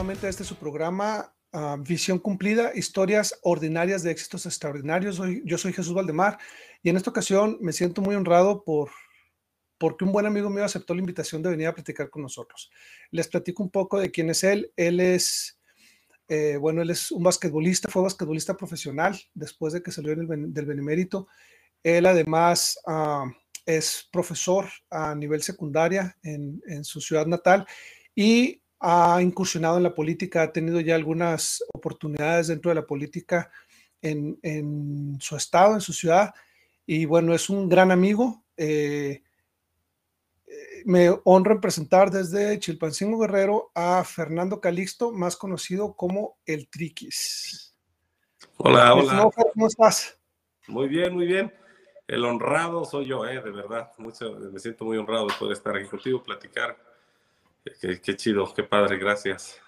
nuevamente a este su programa ah, Visión Cumplida, historias ordinarias de éxitos extraordinarios. Soy, yo soy Jesús Valdemar y en esta ocasión me siento muy honrado por porque un buen amigo mío aceptó la invitación de venir a platicar con nosotros. Les platico un poco de quién es él. Él es, eh, bueno, él es un basquetbolista, fue basquetbolista profesional después de que salió del, Benemérito. Él además ah, es profesor a nivel secundaria en, en su ciudad natal y ha incursionado en la política, ha tenido ya algunas oportunidades dentro de la política en, su estado, en su ciudad, y bueno, es un gran amigo. Eh, eh, me honro en presentar desde Chilpancingo Guerrero a Fernando Calixto, más conocido como el Triquis. Hola, hola. ¿Cómo estás? Muy bien, muy bien. El honrado soy yo, eh, de verdad. Mucho, me siento muy honrado de poder estar aquí contigo, platicar Qué, chido, qué padre, gracias.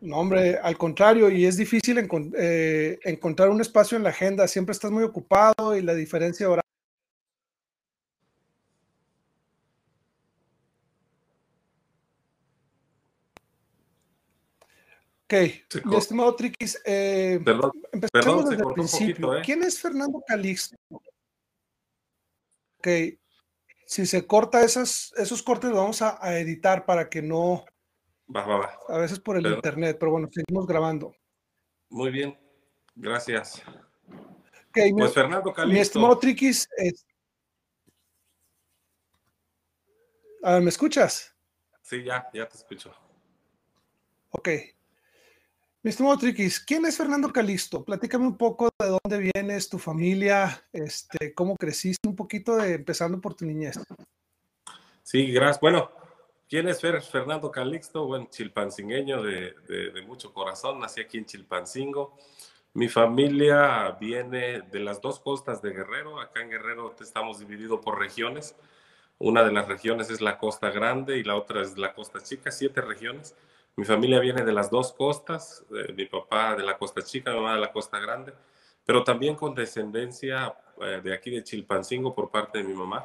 No, hombre, al contrario, y es difícil eh, encontrar un espacio en la agenda, siempre estás muy ocupado y la diferencia horaria. Ok, mi estimado Triquis, eh, empezamos desde el principio. ¿eh? ¿Quién es Fernando Calixto? Ok, si se corta esas, esos cortes, los vamos a, editar para que no. Va, va, va. A veces por el internet, pero bueno, seguimos grabando. Muy bien, gracias. Okay, pues Fernando Calixto. Mi estimado Triquis. A ver, ¿me escuchas? Sí, ya, ya te escucho. Ok. Mi estimado Triquis, ¿quién es Fernando Calixto? Platícame un poco de dónde vienes, tu familia, este, cómo creciste, un poquito de empezando por tu niñez. Sí, gracias. Bueno, ¿quién es Fernando Calixto? Bueno, chilpancingueño de, de, mucho corazón, nací aquí en Chilpancingo. Mi familia viene de las dos costas de Guerrero. Acá en Guerrero estamos divididos por regiones. Una de las regiones es la costa grande y la otra es la costa chica, siete regiones. Mi familia viene de las dos costas, mi papá de la costa chica, mi mamá de la costa grande, pero también con descendencia eh, de aquí de Chilpancingo por parte de mi mamá.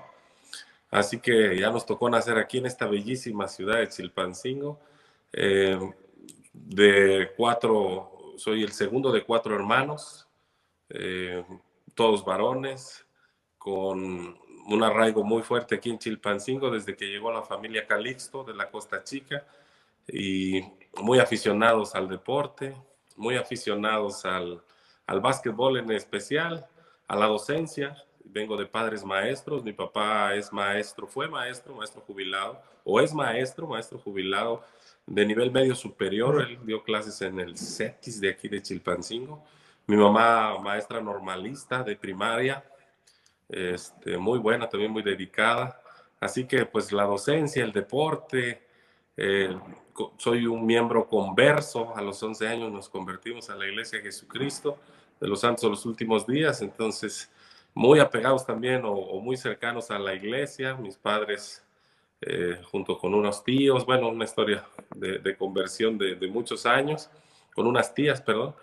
Así que ya nos tocó nacer aquí en esta bellísima ciudad de Chilpancingo. Eh, de cuatro, soy el segundo de cuatro hermanos, eh, todos varones, con un arraigo muy fuerte aquí en Chilpancingo desde que llegó la familia Calixto de la Costa Chica y muy aficionados al deporte, muy aficionados al, al básquetbol en especial, a la docencia. Vengo de padres maestros, mi papá es maestro, fue maestro, maestro jubilado, o es maestro, maestro jubilado de nivel medio superior. Él dio clases en el CETIS de aquí de Chilpancingo. Mi mamá, maestra normalista de primaria, este, muy buena, también muy dedicada. Así que pues la docencia, el deporte, eh, soy un miembro converso, a los 11 años nos convertimos a la Iglesia de Jesucristo de los Santos de los Últimos Días, entonces muy apegados también o, muy cercanos a la iglesia, mis padres eh, junto con unos tíos, bueno, una historia de, conversión de, muchos años, con unas tías, perdón,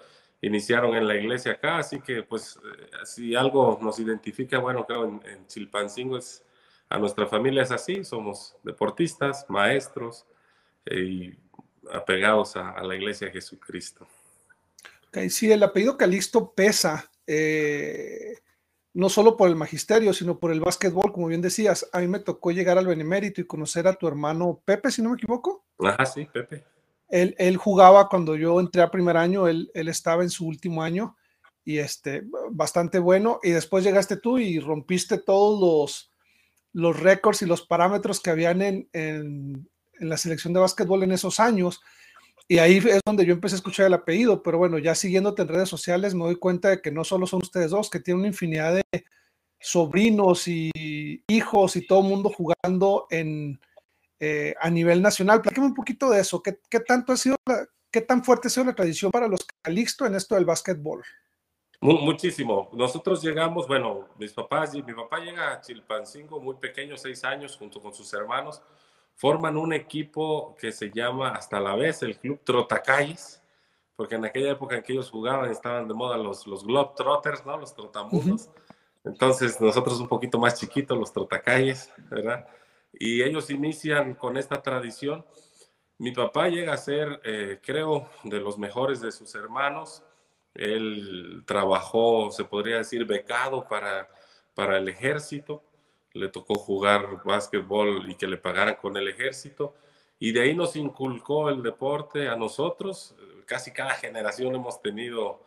iniciaron en la iglesia acá, así que pues eh, si algo nos identifica, bueno, creo en, en Chilpancingo es, a nuestra familia es así, somos deportistas, maestros, y apegados a, la iglesia de Jesucristo. Okay, sí, el apellido Calixto pesa, eh, no solo por el magisterio, sino por el básquetbol, como bien decías. A mí me tocó llegar al Benemérito y conocer a tu hermano Pepe, si no me equivoco. Ajá, sí, Pepe. Él, él jugaba cuando yo entré a primer año, él, él, estaba en su último año y este, bastante bueno. Y después llegaste tú y rompiste todos los, los récords y los parámetros que habían en, en, en la selección de básquetbol en esos años. Y ahí es donde yo empecé a escuchar el apellido, pero bueno, ya siguiéndote en redes sociales me doy cuenta de que no solo son ustedes dos, que tienen una infinidad de sobrinos y hijos y todo el mundo jugando en, eh, a nivel nacional. Platícame un poquito de eso. ¿Qué, ¿Qué, tanto ha sido, qué tan fuerte ha sido la tradición para los Calixto en esto del básquetbol? Muchísimo. Nosotros llegamos, bueno, mis papás, mi papá llega a Chilpancingo muy pequeño, seis años, junto con sus hermanos forman un equipo que se llama hasta la vez el Club Trotacalles, porque en aquella época en que ellos jugaban estaban de moda los, los Globetrotters, ¿no? Los trotamundos. Entonces nosotros un poquito más chiquitos, los Trotacalles, ¿verdad? Y ellos inician con esta tradición Mi papá llega a ser, eh, creo, de los mejores de sus hermanos. Él trabajó, se podría decir, becado para, para el ejército. Le tocó jugar básquetbol y que le pagaran con el ejército. Y de ahí nos inculcó el deporte a nosotros. Casi cada generación hemos tenido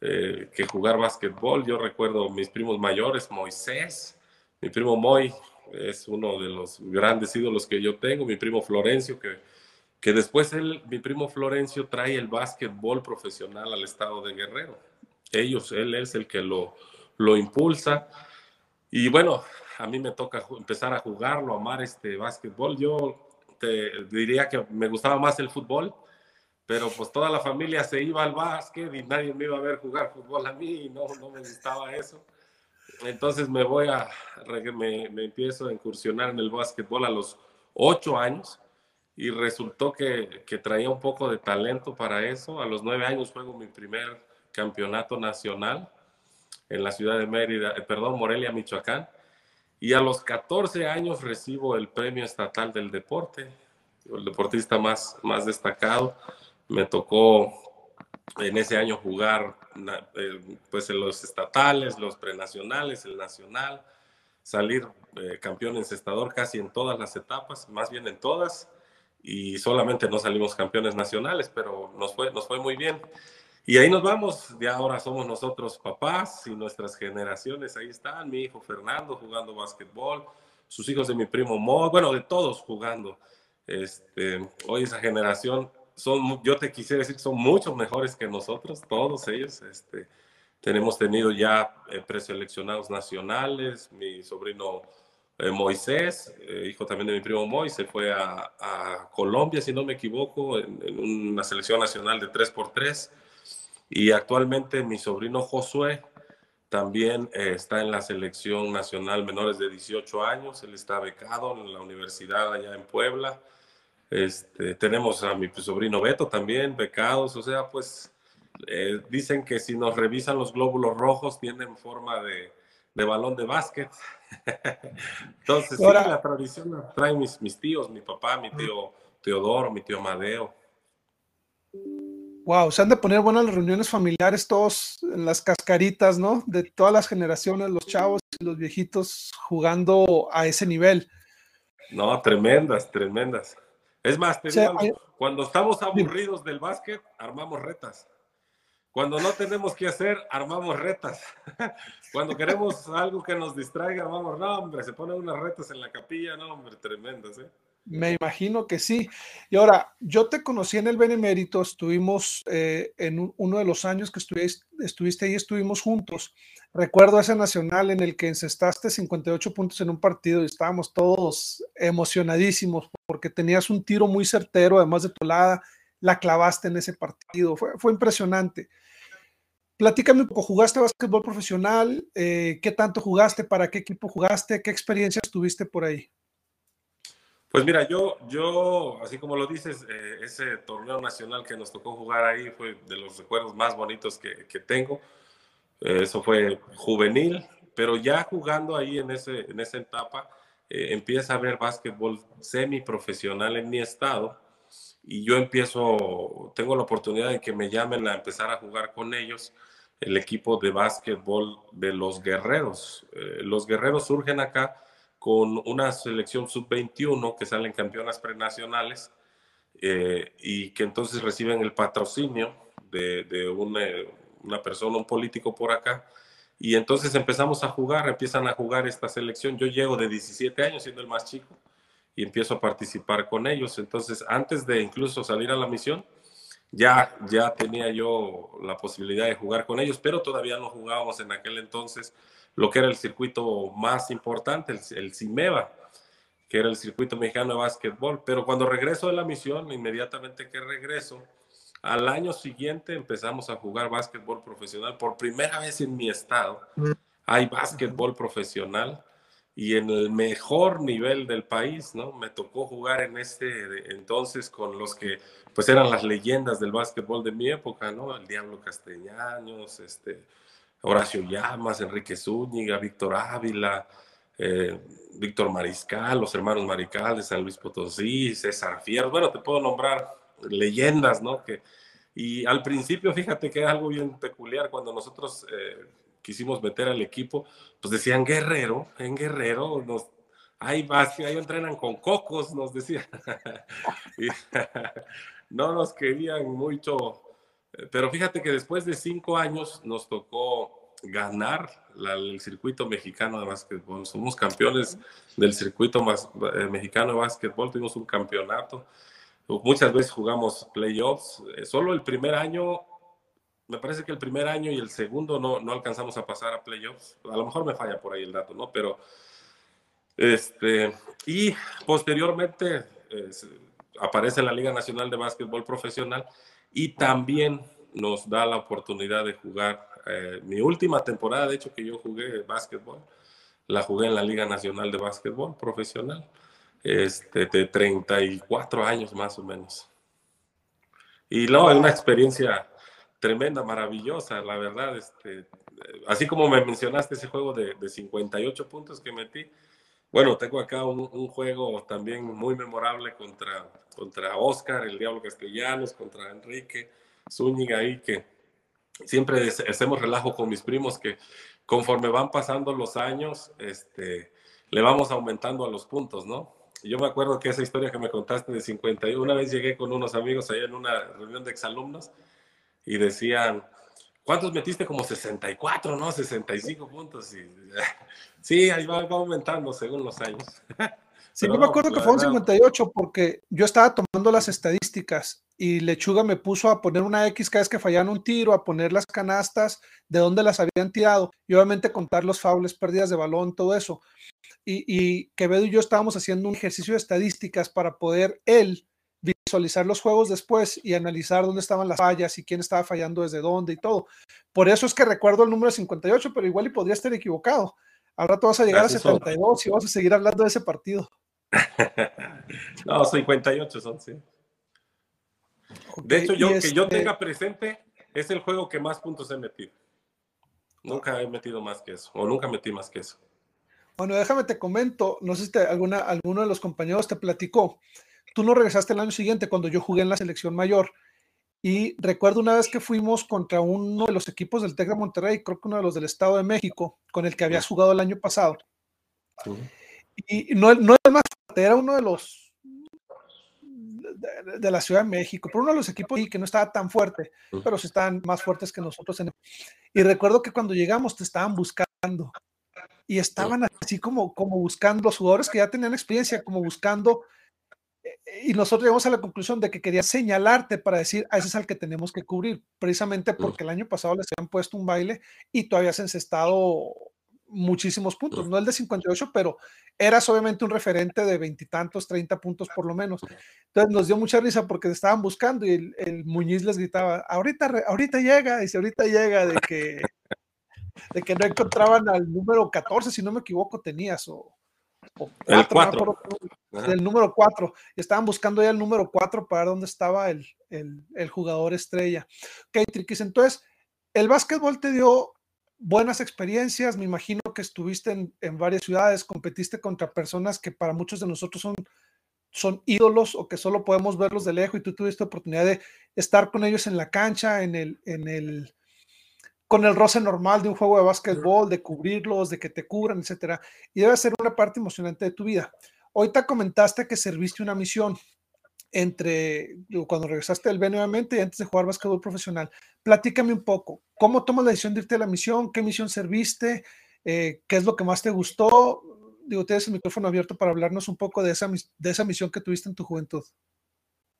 eh, que jugar básquetbol. Yo recuerdo mis primos mayores, Moisés, mi primo Moy es uno de los grandes ídolos que yo tengo, mi primo Florencio, que, que después él, mi primo Florencio trae el básquetbol profesional al estado de Guerrero. Ellos, él es el que lo, lo impulsa. Y bueno, a mí me toca empezar a jugarlo, amar este básquetbol. Yo te diría que me gustaba más el fútbol, pero pues toda la familia se iba al básquet y nadie me iba a ver jugar fútbol a mí y no, no me gustaba eso. Entonces me voy a, me, me empiezo a incursionar en el básquetbol a los ocho años y resultó que, que, traía un poco de talento para eso. A los nueve años juego mi primer campeonato nacional en la ciudad de Mérida, eh, perdón, Morelia, Michoacán. Y a los 14 años recibo el premio estatal del deporte, el deportista más, más destacado me tocó en ese año jugar pues en los estatales, los prenacionales, el nacional, salir eh, campeón encestador casi en todas las etapas, más bien en todas, y solamente no salimos campeones nacionales, pero nos fue, nos fue muy bien. Y ahí nos vamos, ya ahora somos nosotros papás y nuestras generaciones, ahí están, mi hijo Fernando jugando básquetbol, sus hijos de mi primo Mo, bueno, de todos jugando. Este, hoy esa generación son, yo te quisiera decir, son mucho mejores que nosotros, todos ellos. Este, tenemos tenido ya eh, preseleccionados nacionales, mi sobrino eh, Moisés, eh, hijo también de mi primo Moisés, fue a, a Colombia, si no me equivoco, en, una selección nacional de 3x3. Y actualmente mi sobrino Josué también está en la selección nacional menores de 18 años, él está becado en la universidad allá en Puebla. Este, tenemos a mi sobrino Beto también, becados, o sea, pues eh, dicen que si nos revisan los glóbulos rojos tienen forma de, de balón de básquet. Entonces, sí, la tradición la traen mis, mis tíos, mi papá, mi tío Teodoro, mi tío Madeo. Wow, se han de poner buenas las reuniones familiares, todos en las cascaritas, ¿no? De todas las generaciones, los chavos y los viejitos jugando a ese nivel. No, tremendas, tremendas. Es más, cuando estamos aburridos del básquet, armamos retas. Cuando no tenemos que hacer, armamos retas. Cuando queremos algo que nos distraiga, armamos, no, hombre, se ponen unas retas en la capilla, no, hombre, tremendas, ¿eh? Me imagino que sí. Y ahora, yo te conocí en el Benemérito, estuvimos eh, en uno de los años que estuviste, ahí, estuvimos juntos. Recuerdo ese nacional en el que encestaste 58 puntos en un partido y estábamos todos emocionadísimos porque tenías un tiro muy certero, además de tu lado, la clavaste en ese partido. Fue, fue impresionante. Platícame un poco, ¿jugaste básquetbol profesional? Eh, ¿Qué tanto jugaste? ¿Para qué equipo jugaste? ¿Qué experiencias tuviste por ahí? Pues mira, yo, yo, así como lo dices, eh, ese torneo nacional que nos tocó jugar ahí fue de los recuerdos más bonitos que, que tengo. Eh, eso fue juvenil, pero ya jugando ahí en, ese, en esa etapa, eh, empieza a ver básquetbol semiprofesional en mi estado y yo empiezo, tengo la oportunidad de que me llamen a empezar a jugar con ellos el equipo de básquetbol de los guerreros. los guerreros surgen acá con una selección sub-21 que salen campeonas prenacionales eh, y que entonces reciben el patrocinio de, de una, persona, un político por acá. Y entonces empezamos a jugar, empiezan a jugar esta selección. Yo llego de 17 años, siendo el más chico, y empiezo a participar con ellos. Entonces, antes de incluso salir a la misión, ya, ya tenía yo la posibilidad de jugar con ellos, pero todavía no jugábamos en aquel entonces lo que era el circuito más importante, el, el que era el circuito mexicano de básquetbol. Pero cuando regreso de la misión, inmediatamente que regreso, al año siguiente empezamos a jugar básquetbol profesional. Por primera vez en mi estado hay básquetbol profesional y en el mejor nivel del país, ¿no? Me tocó jugar en este entonces con los que pues eran las leyendas del básquetbol de mi época, ¿no? El Diablo Castellanos, este, Horacio Llamas, Enrique Zúñiga, Víctor Ávila, eh, Víctor Mariscal, los hermanos Mariscal de San Luis Potosí, César Fierro, bueno, te puedo nombrar leyendas, ¿no? Y al principio, fíjate que es algo bien peculiar, cuando nosotros eh, quisimos meter al equipo, pues decían Guerrero, en Guerrero, nos, ahí, ahí entrenan con cocos, nos decían. no nos querían mucho, pero fíjate que después de cinco años nos tocó ganar el circuito mexicano de básquetbol. Somos campeones del circuito más, eh, mexicano de básquetbol, tuvimos un campeonato. Muchas veces jugamos playoffs. Eh, solo el primer año, me parece que el primer año y el segundo no, no alcanzamos a pasar a playoffs. A lo mejor me falla por ahí el dato, ¿no? Pero, este, y posteriormente aparece en la Liga Nacional de Básquetbol Profesional y también nos da la oportunidad de jugar. Eh, mi última temporada, de hecho, que yo jugué básquetbol, la jugué en la Liga Nacional de Básquetbol Profesional este, de 34 años más o menos. Y no, es una experiencia tremenda, maravillosa, la verdad. Este, así como me mencionaste ese juego de, de 58 puntos que metí, bueno, tengo acá un, un, juego también muy memorable contra, contra Oscar, el Diablo Castellanos, contra Enrique Zúñiga ahí, que siempre hacemos relajo con mis primos que conforme van pasando los años, este, le vamos aumentando a los puntos, ¿no? yo me acuerdo que esa historia que me contaste de 51, una vez llegué con unos amigos allá en una reunión de exalumnos y decían, ¿cuántos metiste? Como 64, ¿no? 65 puntos. Y, sí, ahí va, aumentando según los años. Sí, yo me acuerdo que fueron 58 porque yo estaba tomando las estadísticas y Lechuga me puso a poner una X cada vez que fallaban un tiro, a poner las canastas, de dónde las habían tirado y obviamente contar los faules, pérdidas de balón, todo eso y, y Quevedo y yo estábamos haciendo un ejercicio de estadísticas para poder él visualizar los juegos después y analizar dónde estaban las fallas y quién estaba fallando desde dónde y todo. Por eso es que recuerdo el número 58, pero igual y podría estar equivocado. Al rato vas a llegar a 72 y vamos a seguir hablando de ese partido. no, 58 son, sí. de hecho, yo que yo este tenga presente es el juego que más puntos he metido. Nunca he metido más que eso, o nunca metí más que eso. Bueno, déjame te comento, no sé si alguna, alguno de los compañeros te platicó. Tú no regresaste el año siguiente cuando yo jugué en la selección mayor. Y recuerdo una vez que fuimos contra uno de los equipos del TEC de Monterrey, creo que uno de los del Estado de México, con el que habías jugado el año pasado. Y no, no era más fuerte, era uno de los de, la Ciudad de México, pero uno de los equipos que no estaba tan fuerte, pero sí estaban más fuertes que nosotros. y recuerdo que cuando llegamos te estaban buscando y estaban así como, como buscando los jugadores que ya tenían experiencia, como buscando, y nosotros llegamos a la conclusión de que quería señalarte para decir, a ese es al que tenemos que cubrir, precisamente porque el año pasado les habían puesto un baile y tú habías encestado muchísimos puntos, no el de 58, pero eras obviamente un referente de veintitantos, 30 puntos por lo menos. Entonces nos dio mucha risa porque te estaban buscando y el, el Muñiz les gritaba, ahorita, ahorita llega, dice, ahorita llega de que de que no encontraban al número 14, si no me equivoco, tenías, o, el 4. el número 4. Estaban buscando ya el número 4 para ver dónde estaba el, el, el jugador estrella. Ok, Triquis, entonces, el básquetbol te dio buenas experiencias, me imagino que estuviste en, en, varias ciudades, competiste contra personas que para muchos de nosotros son, son ídolos o que solo podemos verlos de lejos y tú tuviste oportunidad de estar con ellos en la cancha, en el, en el, con el roce normal de un juego de básquetbol, de cubrirlos, de que te cubran, etcétera. Y debe ser una parte emocionante de tu vida. Ahorita comentaste que serviste una misión entre cuando regresaste del B nuevamente y antes de jugar básquetbol profesional. Platícame un poco, ¿cómo tomas la decisión de irte a la misión? ¿Qué misión serviste? Eh, ¿Qué es lo que más te gustó? Digo, tienes el micrófono abierto para hablarnos un poco de esa, de esa misión que tuviste en tu juventud.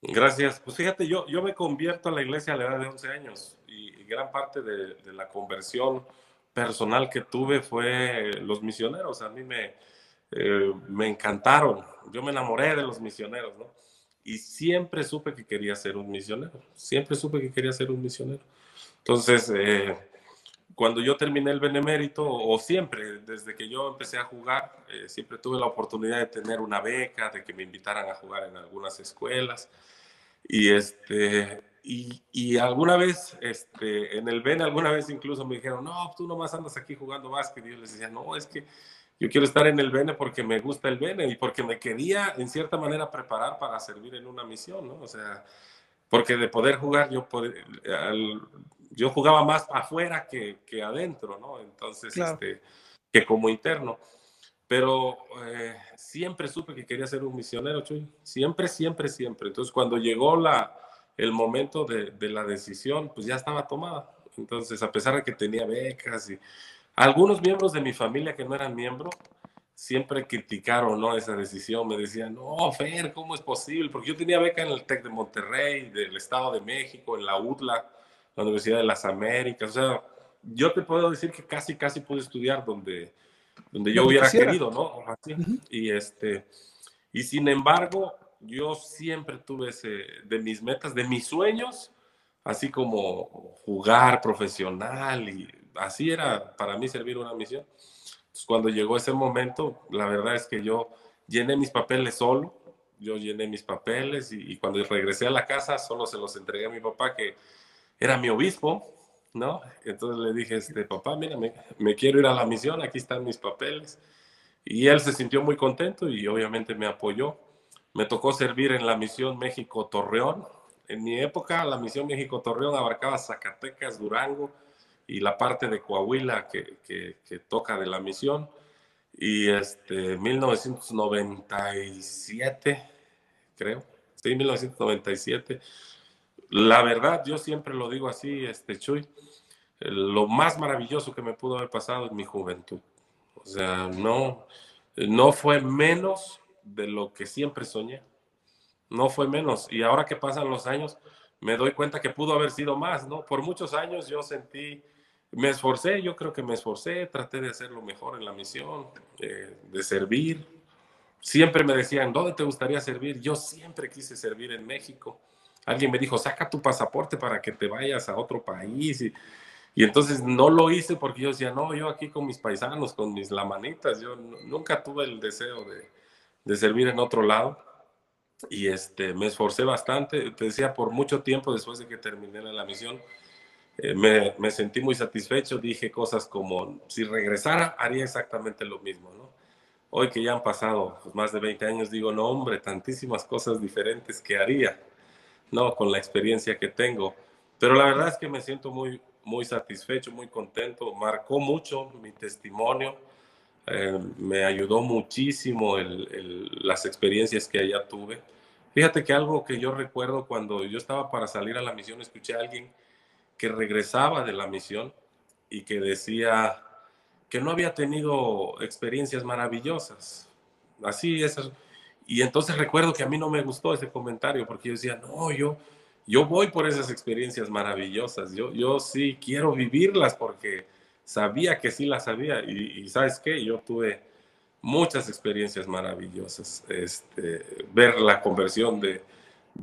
Gracias. Pues fíjate, yo, yo me convierto a la iglesia a la edad de 11 años y, gran parte de, la conversión personal que tuve fue los misioneros. A mí me, eh, me encantaron. Yo me enamoré de los misioneros, ¿no? Y siempre supe que quería ser un misionero. Siempre supe que quería ser un misionero. Entonces, eh, cuando yo terminé el benemérito, o siempre, desde que yo empecé a jugar, eh, siempre tuve la oportunidad de tener una beca, de que me invitaran a jugar en algunas escuelas. Y, este, y, y, alguna vez, este, en el BEN, alguna vez incluso me dijeron, no, tú nomás andas aquí jugando básquet. Y yo les decía, no, es que yo quiero estar en el Bene porque me gusta el Bene y porque me quería en cierta manera preparar para servir en una misión, ¿no? O sea, porque de poder jugar yo, yo jugaba más afuera que, que adentro, ¿no? Entonces, este, que como interno. Pero eh, siempre supe que quería ser un misionero, Chuy. Siempre, siempre, siempre. Entonces, cuando llegó la, el momento de, de la decisión, pues ya estaba tomada. Entonces, a pesar de que tenía becas y algunos miembros de mi familia que no eran miembros, siempre criticaron ¿no? esa decisión. Me decían, no, Fer, ¿cómo es posible? Porque yo tenía beca en el TEC de Monterrey, del Estado de México, en la UDLA, la Universidad de las Américas. O sea, yo te puedo decir que casi, casi pude estudiar donde, donde yo hubiera querido, ¿no? Y este, y sin embargo, yo siempre tuve ese, de mis metas, de mis sueños, así como jugar profesional y así era para mí servir una misión. Entonces, cuando llegó ese momento, la verdad es que yo llené mis papeles solo, yo llené mis papeles y, y cuando regresé a la casa solo se los entregué a mi papá que era mi obispo ¿no? Entonces le dije, este, papá, mira, me, quiero ir a la misión, aquí están mis papeles. Y él se sintió muy contento y obviamente me apoyó. Me tocó servir en la misión México-Torreón. En mi época, la misión México-Torreón abarcaba Zacatecas, Durango y la parte de Coahuila que, que, que toca de la misión. Y este, 1997, creo, sí, 1997 la verdad, yo siempre lo digo así, este Chuy, lo más maravilloso que me pudo haber pasado en mi juventud. O sea, no, no fue menos de lo que siempre soñé. No fue menos. Y ahora que pasan los años, me doy cuenta que pudo haber sido más, ¿no? Por muchos años yo sentí, me esforcé, yo creo que me esforcé, traté de hacer lo mejor en la misión, eh, de servir. Siempre me decían, ¿dónde te gustaría servir? Yo siempre quise servir en México alguien me dijo, saca tu pasaporte para que te vayas a otro país. Y, y, entonces no lo hice porque yo decía, no, yo aquí con mis paisanos, con mis lamanitas, yo nunca tuve el deseo de, de, servir en otro lado. Y este, me esforcé bastante, te decía, por mucho tiempo después de que terminé la misión, eh, me, me, sentí muy satisfecho, dije cosas como, si regresara, haría exactamente lo mismo, ¿no? Hoy que ya han pasado pues, más de 20 años, digo, no, hombre, tantísimas cosas diferentes que haría. ¿No? Con la experiencia que tengo. Pero la verdad es que me siento muy, muy satisfecho, muy contento. Marcó mucho mi testimonio. Eh, me ayudó muchísimo las experiencias que allá tuve. Fíjate que algo que yo recuerdo cuando yo estaba para salir a la misión, escuché a alguien que regresaba de la misión y que decía que no había tenido experiencias maravillosas. Así, esas, y entonces recuerdo que a mí no me gustó ese comentario porque yo decía, no, yo, yo voy por esas experiencias maravillosas, yo, yo sí quiero vivirlas porque sabía que sí las sabía y, sabes qué, yo tuve muchas experiencias maravillosas, este, ver la conversión de,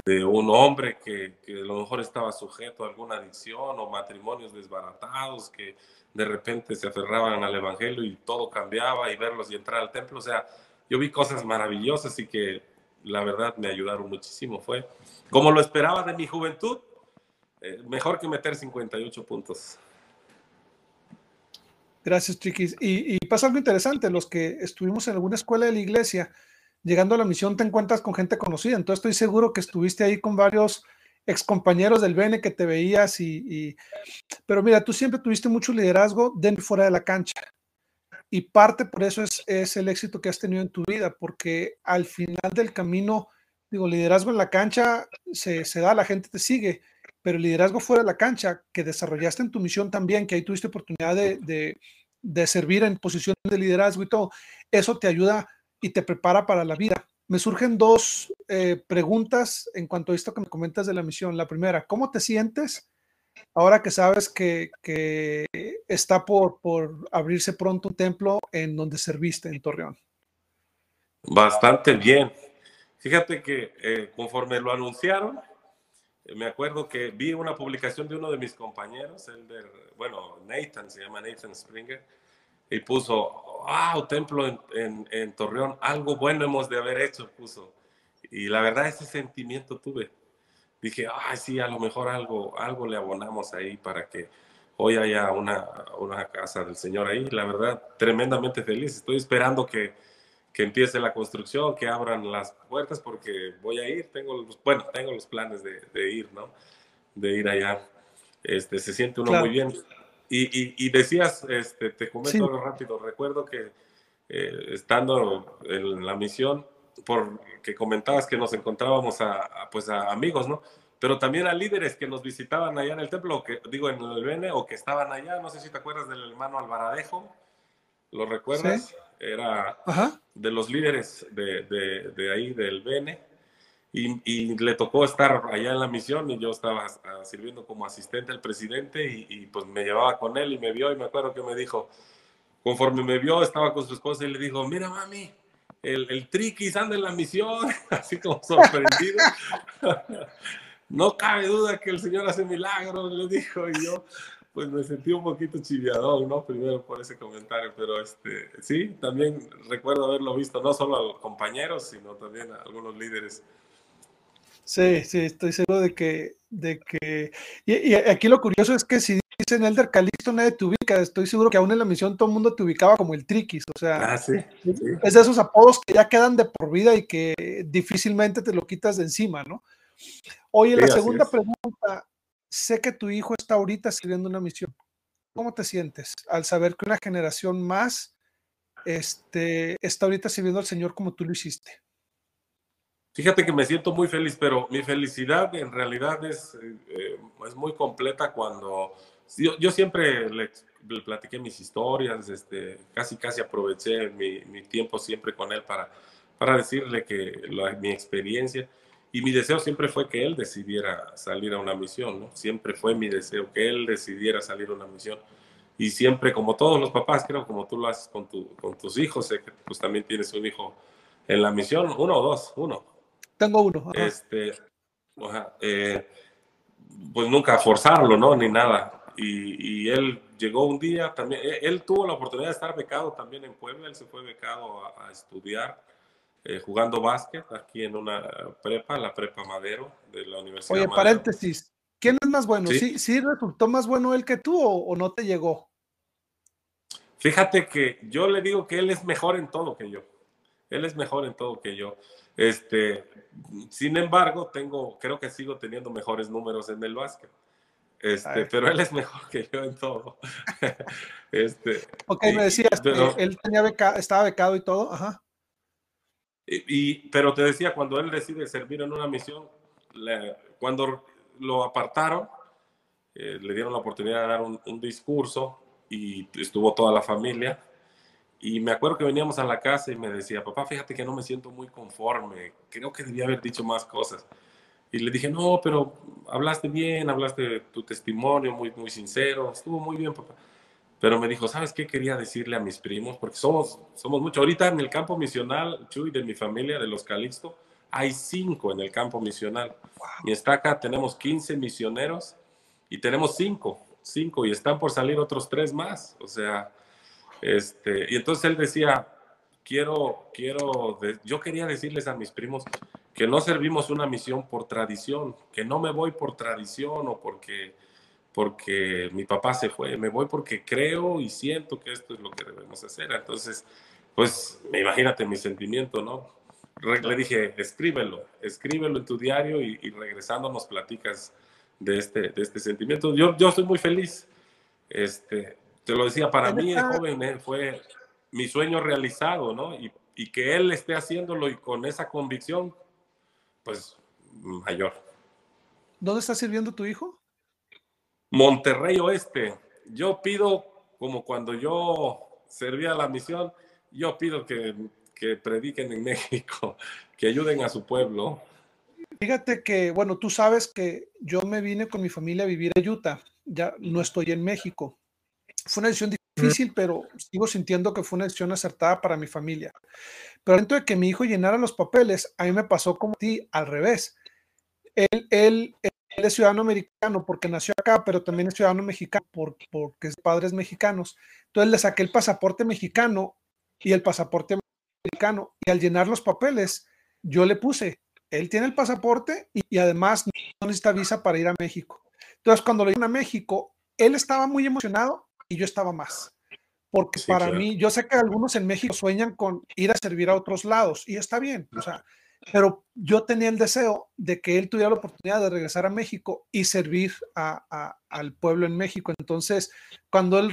de un hombre que, que, a lo mejor estaba sujeto a alguna adicción o matrimonios desbaratados que de repente se aferraban al Evangelio y todo cambiaba y verlos y entrar al templo, o sea, yo vi cosas maravillosas y que la verdad me ayudaron muchísimo. Fue como lo esperaba de mi juventud, eh, mejor que meter 58 puntos. Gracias, Chiquis. Y, y, pasa algo interesante, los que estuvimos en alguna escuela de la iglesia, llegando a la misión te encuentras con gente conocida, entonces estoy seguro que estuviste ahí con varios excompañeros del Bene que te veías y, y, pero mira, tú siempre tuviste mucho liderazgo dentro y fuera de la cancha. Y parte por eso es, el éxito que has tenido en tu vida, porque al final del camino, digo, liderazgo en la cancha se, se da, la gente te sigue, pero liderazgo fuera de la cancha, que desarrollaste en tu misión también, que ahí tuviste oportunidad de, de, de servir en posiciones de liderazgo y todo, eso te ayuda y te prepara para la vida. Me surgen dos eh, preguntas en cuanto a esto que me comentas de la misión. La primera, ¿cómo te sientes? Ahora que sabes que, que está por, por, abrirse pronto un templo en donde serviste en Torreón? Bastante bien. Fíjate que eh, conforme lo anunciaron, eh, me acuerdo que vi una publicación de uno de mis compañeros, el bueno, Nathan, se llama Nathan Springer, y puso, wow, templo en, en, en Torreón, algo bueno hemos de haber hecho, puso. Y la verdad, ese sentimiento tuve dije, ay, sí, a lo mejor algo, algo le abonamos ahí para que hoy haya una, una casa del Señor ahí. La verdad, tremendamente feliz. Estoy esperando que, que empiece la construcción, que abran las puertas, porque voy a ir. Tengo, bueno, tengo los planes de, de ir, ¿no? De ir allá. Este, se siente uno muy bien. Y, y, decías, este, te comento rápido, recuerdo que eh, estando en la misión, porque comentabas que nos encontrábamos a, pues a amigos, ¿no? Pero también a líderes que nos visitaban allá en el templo, que, digo en el Bene, o que estaban allá, no sé si te acuerdas del hermano Alvaradejo, ¿lo recuerdas? Era de los líderes de, de, de ahí del Bene. Y, le tocó estar allá en la misión y yo estaba ah, sirviendo como asistente al presidente y, pues me llevaba con él y me vio y me acuerdo que me dijo, conforme me vio, estaba con su esposa y le dijo, mira mami, el, el triquis anda en la misión, así como sorprendido. no cabe duda que el Señor hace milagros, le dijo, y yo pues me sentí un poquito chiviadón, ¿no? Primero por ese comentario, pero este, sí, también recuerdo haberlo visto, no solo a los compañeros, sino también a algunos líderes Sí, sí, estoy seguro de que, de que, y, aquí lo curioso es que si dicen Elder Calixto nadie te ubica, estoy seguro que aún en la misión todo el mundo te ubicaba como el Triquis, o sea, ah, sí, es de esos apodos que ya quedan de por vida y que difícilmente te lo quitas de encima, ¿no? Oye, la segunda pregunta, sé que tu hijo está ahorita sirviendo una misión, ¿cómo te sientes al saber que una generación más este, está ahorita sirviendo al Señor como tú lo hiciste? Fíjate que me siento muy feliz, pero mi felicidad en realidad es, eh, es muy completa cuando yo, yo siempre le, platiqué mis historias, este, casi casi aproveché mi, mi, tiempo siempre con él para, para decirle que mi experiencia y mi deseo siempre fue que él decidiera salir a una misión, ¿no? Siempre fue mi deseo que él decidiera salir a una misión. Y siempre, como todos los papás, creo, como tú lo haces con, tu, con tus hijos, sé que pues también tienes un hijo en la misión, uno o dos, uno. Tengo uno. Este, eh, pues nunca forzarlo, ¿no? Ni nada. Y, él llegó un día también, e, él, tuvo la oportunidad de estar becado también en Puebla, él se fue becado a, estudiar eh, jugando básquet aquí en una prepa, la prepa Madero de la Universidad. Oye, paréntesis, ¿quién es más bueno? ¿Sí? ¿Sí, resultó más bueno él que tú o, no te llegó? Fíjate que yo le digo que él es mejor en todo que yo. Él es mejor en todo que yo. Este, sin embargo, tengo, creo que sigo teniendo mejores números en el básquet. Este, pero él es mejor que yo en todo. este, ok, me decías, pero, él tenía estaba becado y todo, ajá. Y, pero te decía, cuando él decide servir en una misión, cuando lo apartaron, eh, le dieron la oportunidad de dar un, un discurso y estuvo toda la familia y me acuerdo que veníamos a la casa y me decía, papá, fíjate que no me siento muy conforme, creo que debía haber dicho más cosas. Y le dije, no, pero hablaste bien, hablaste de tu testimonio muy, muy sincero, estuvo muy bien, papá. Pero me dijo, ¿sabes qué quería decirle a mis primos? Porque somos, somos muchos. Ahorita en el campo misional, Chuy, de mi familia, de los Calixto, hay cinco en el campo misional. Y está acá, tenemos 15 misioneros y tenemos cinco, cinco, y están por salir otros tres más. O sea, este, y entonces él decía, quiero, quiero, yo quería decirles a mis primos que no servimos una misión por tradición, que no me voy por tradición o porque, porque mi papá se fue, me voy porque creo y siento que esto es lo que debemos hacer. Entonces, pues imagínate mi sentimiento, ¿no? Le dije, escríbelo, escríbelo en tu diario y, regresando nos platicas de este, de este sentimiento. Yo, yo estoy muy feliz. Este, te lo decía, para mí el joven eh, fue mi sueño realizado, ¿no? Y, y, que él esté haciéndolo y con esa convicción, pues mayor. ¿Dónde está sirviendo tu hijo? Monterrey Oeste. Yo pido, como cuando yo servía la misión, yo pido que, que prediquen en México, que ayuden a su pueblo. Fíjate que, bueno, tú sabes que yo me vine con mi familia a vivir a Utah, ya no estoy en México. Fue una decisión difícil, pero sigo sintiendo que fue una decisión acertada para mi familia. Pero dentro de que mi hijo llenara los papeles, a mí me pasó como a ti, al revés. Él, es ciudadano americano porque nació acá, pero también es ciudadano mexicano porque es padres mexicanos. Entonces le saqué el pasaporte mexicano y el pasaporte americano. Y al llenar los papeles, yo le puse, él tiene el pasaporte y, y además no necesita visa para ir a México. Entonces, cuando le iban a México, él estaba muy emocionado y yo estaba más. Porque para mí, yo sé que algunos en México sueñan con ir a servir a otros lados y está bien, o sea, pero yo tenía el deseo de que él tuviera la oportunidad de regresar a México y servir al pueblo en México. Entonces, cuando él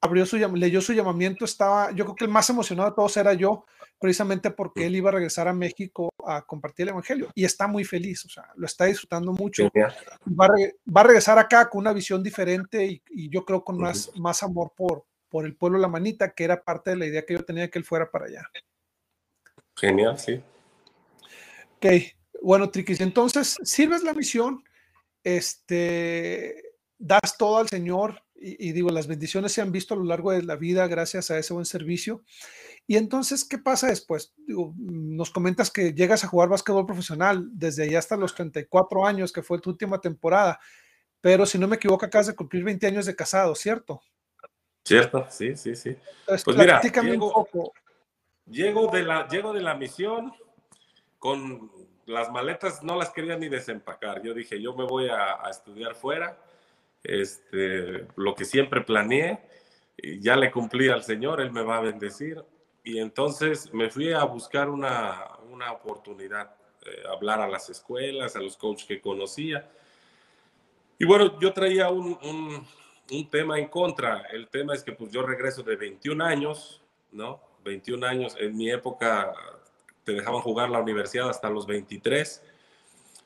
abrió su, leyó su llamamiento, estaba, yo creo que el más emocionado de todos era yo, precisamente porque él iba a regresar a México a compartir el Evangelio y está muy feliz, o sea, lo está disfrutando mucho. Va a, regresar acá con una visión diferente y, yo creo con más, más amor por, por el pueblo La Manita, que era parte de la idea que yo tenía que él fuera para allá. Genial, sí. Ok, bueno, Triquis, entonces sirves la misión, este, das todo al Señor y, digo, las bendiciones se han visto a lo largo de la vida gracias a ese buen servicio. Y entonces, ¿qué pasa después? nos comentas que llegas a jugar básquetbol profesional desde allá hasta los 34 años, que fue tu última temporada, pero si no me equivoco, acabas de cumplir 20 años de casado, ¿cierto? Cierto, sí, sí, sí. pues mira, llego, un poco. Llego de, la, llego de la misión con las maletas, no las quería ni desempacar. Yo dije, yo me voy a, a estudiar fuera este, lo que siempre planeé, ya le cumplí al Señor, Él me va a bendecir. Y entonces me fui a buscar una, una oportunidad, eh, hablar a las escuelas, a los coaches que conocía. Y bueno, yo traía un, un, un, tema en contra. El tema es que pues yo regreso de 21 años, ¿no? 21 años. En mi época te dejaban jugar la universidad hasta los 23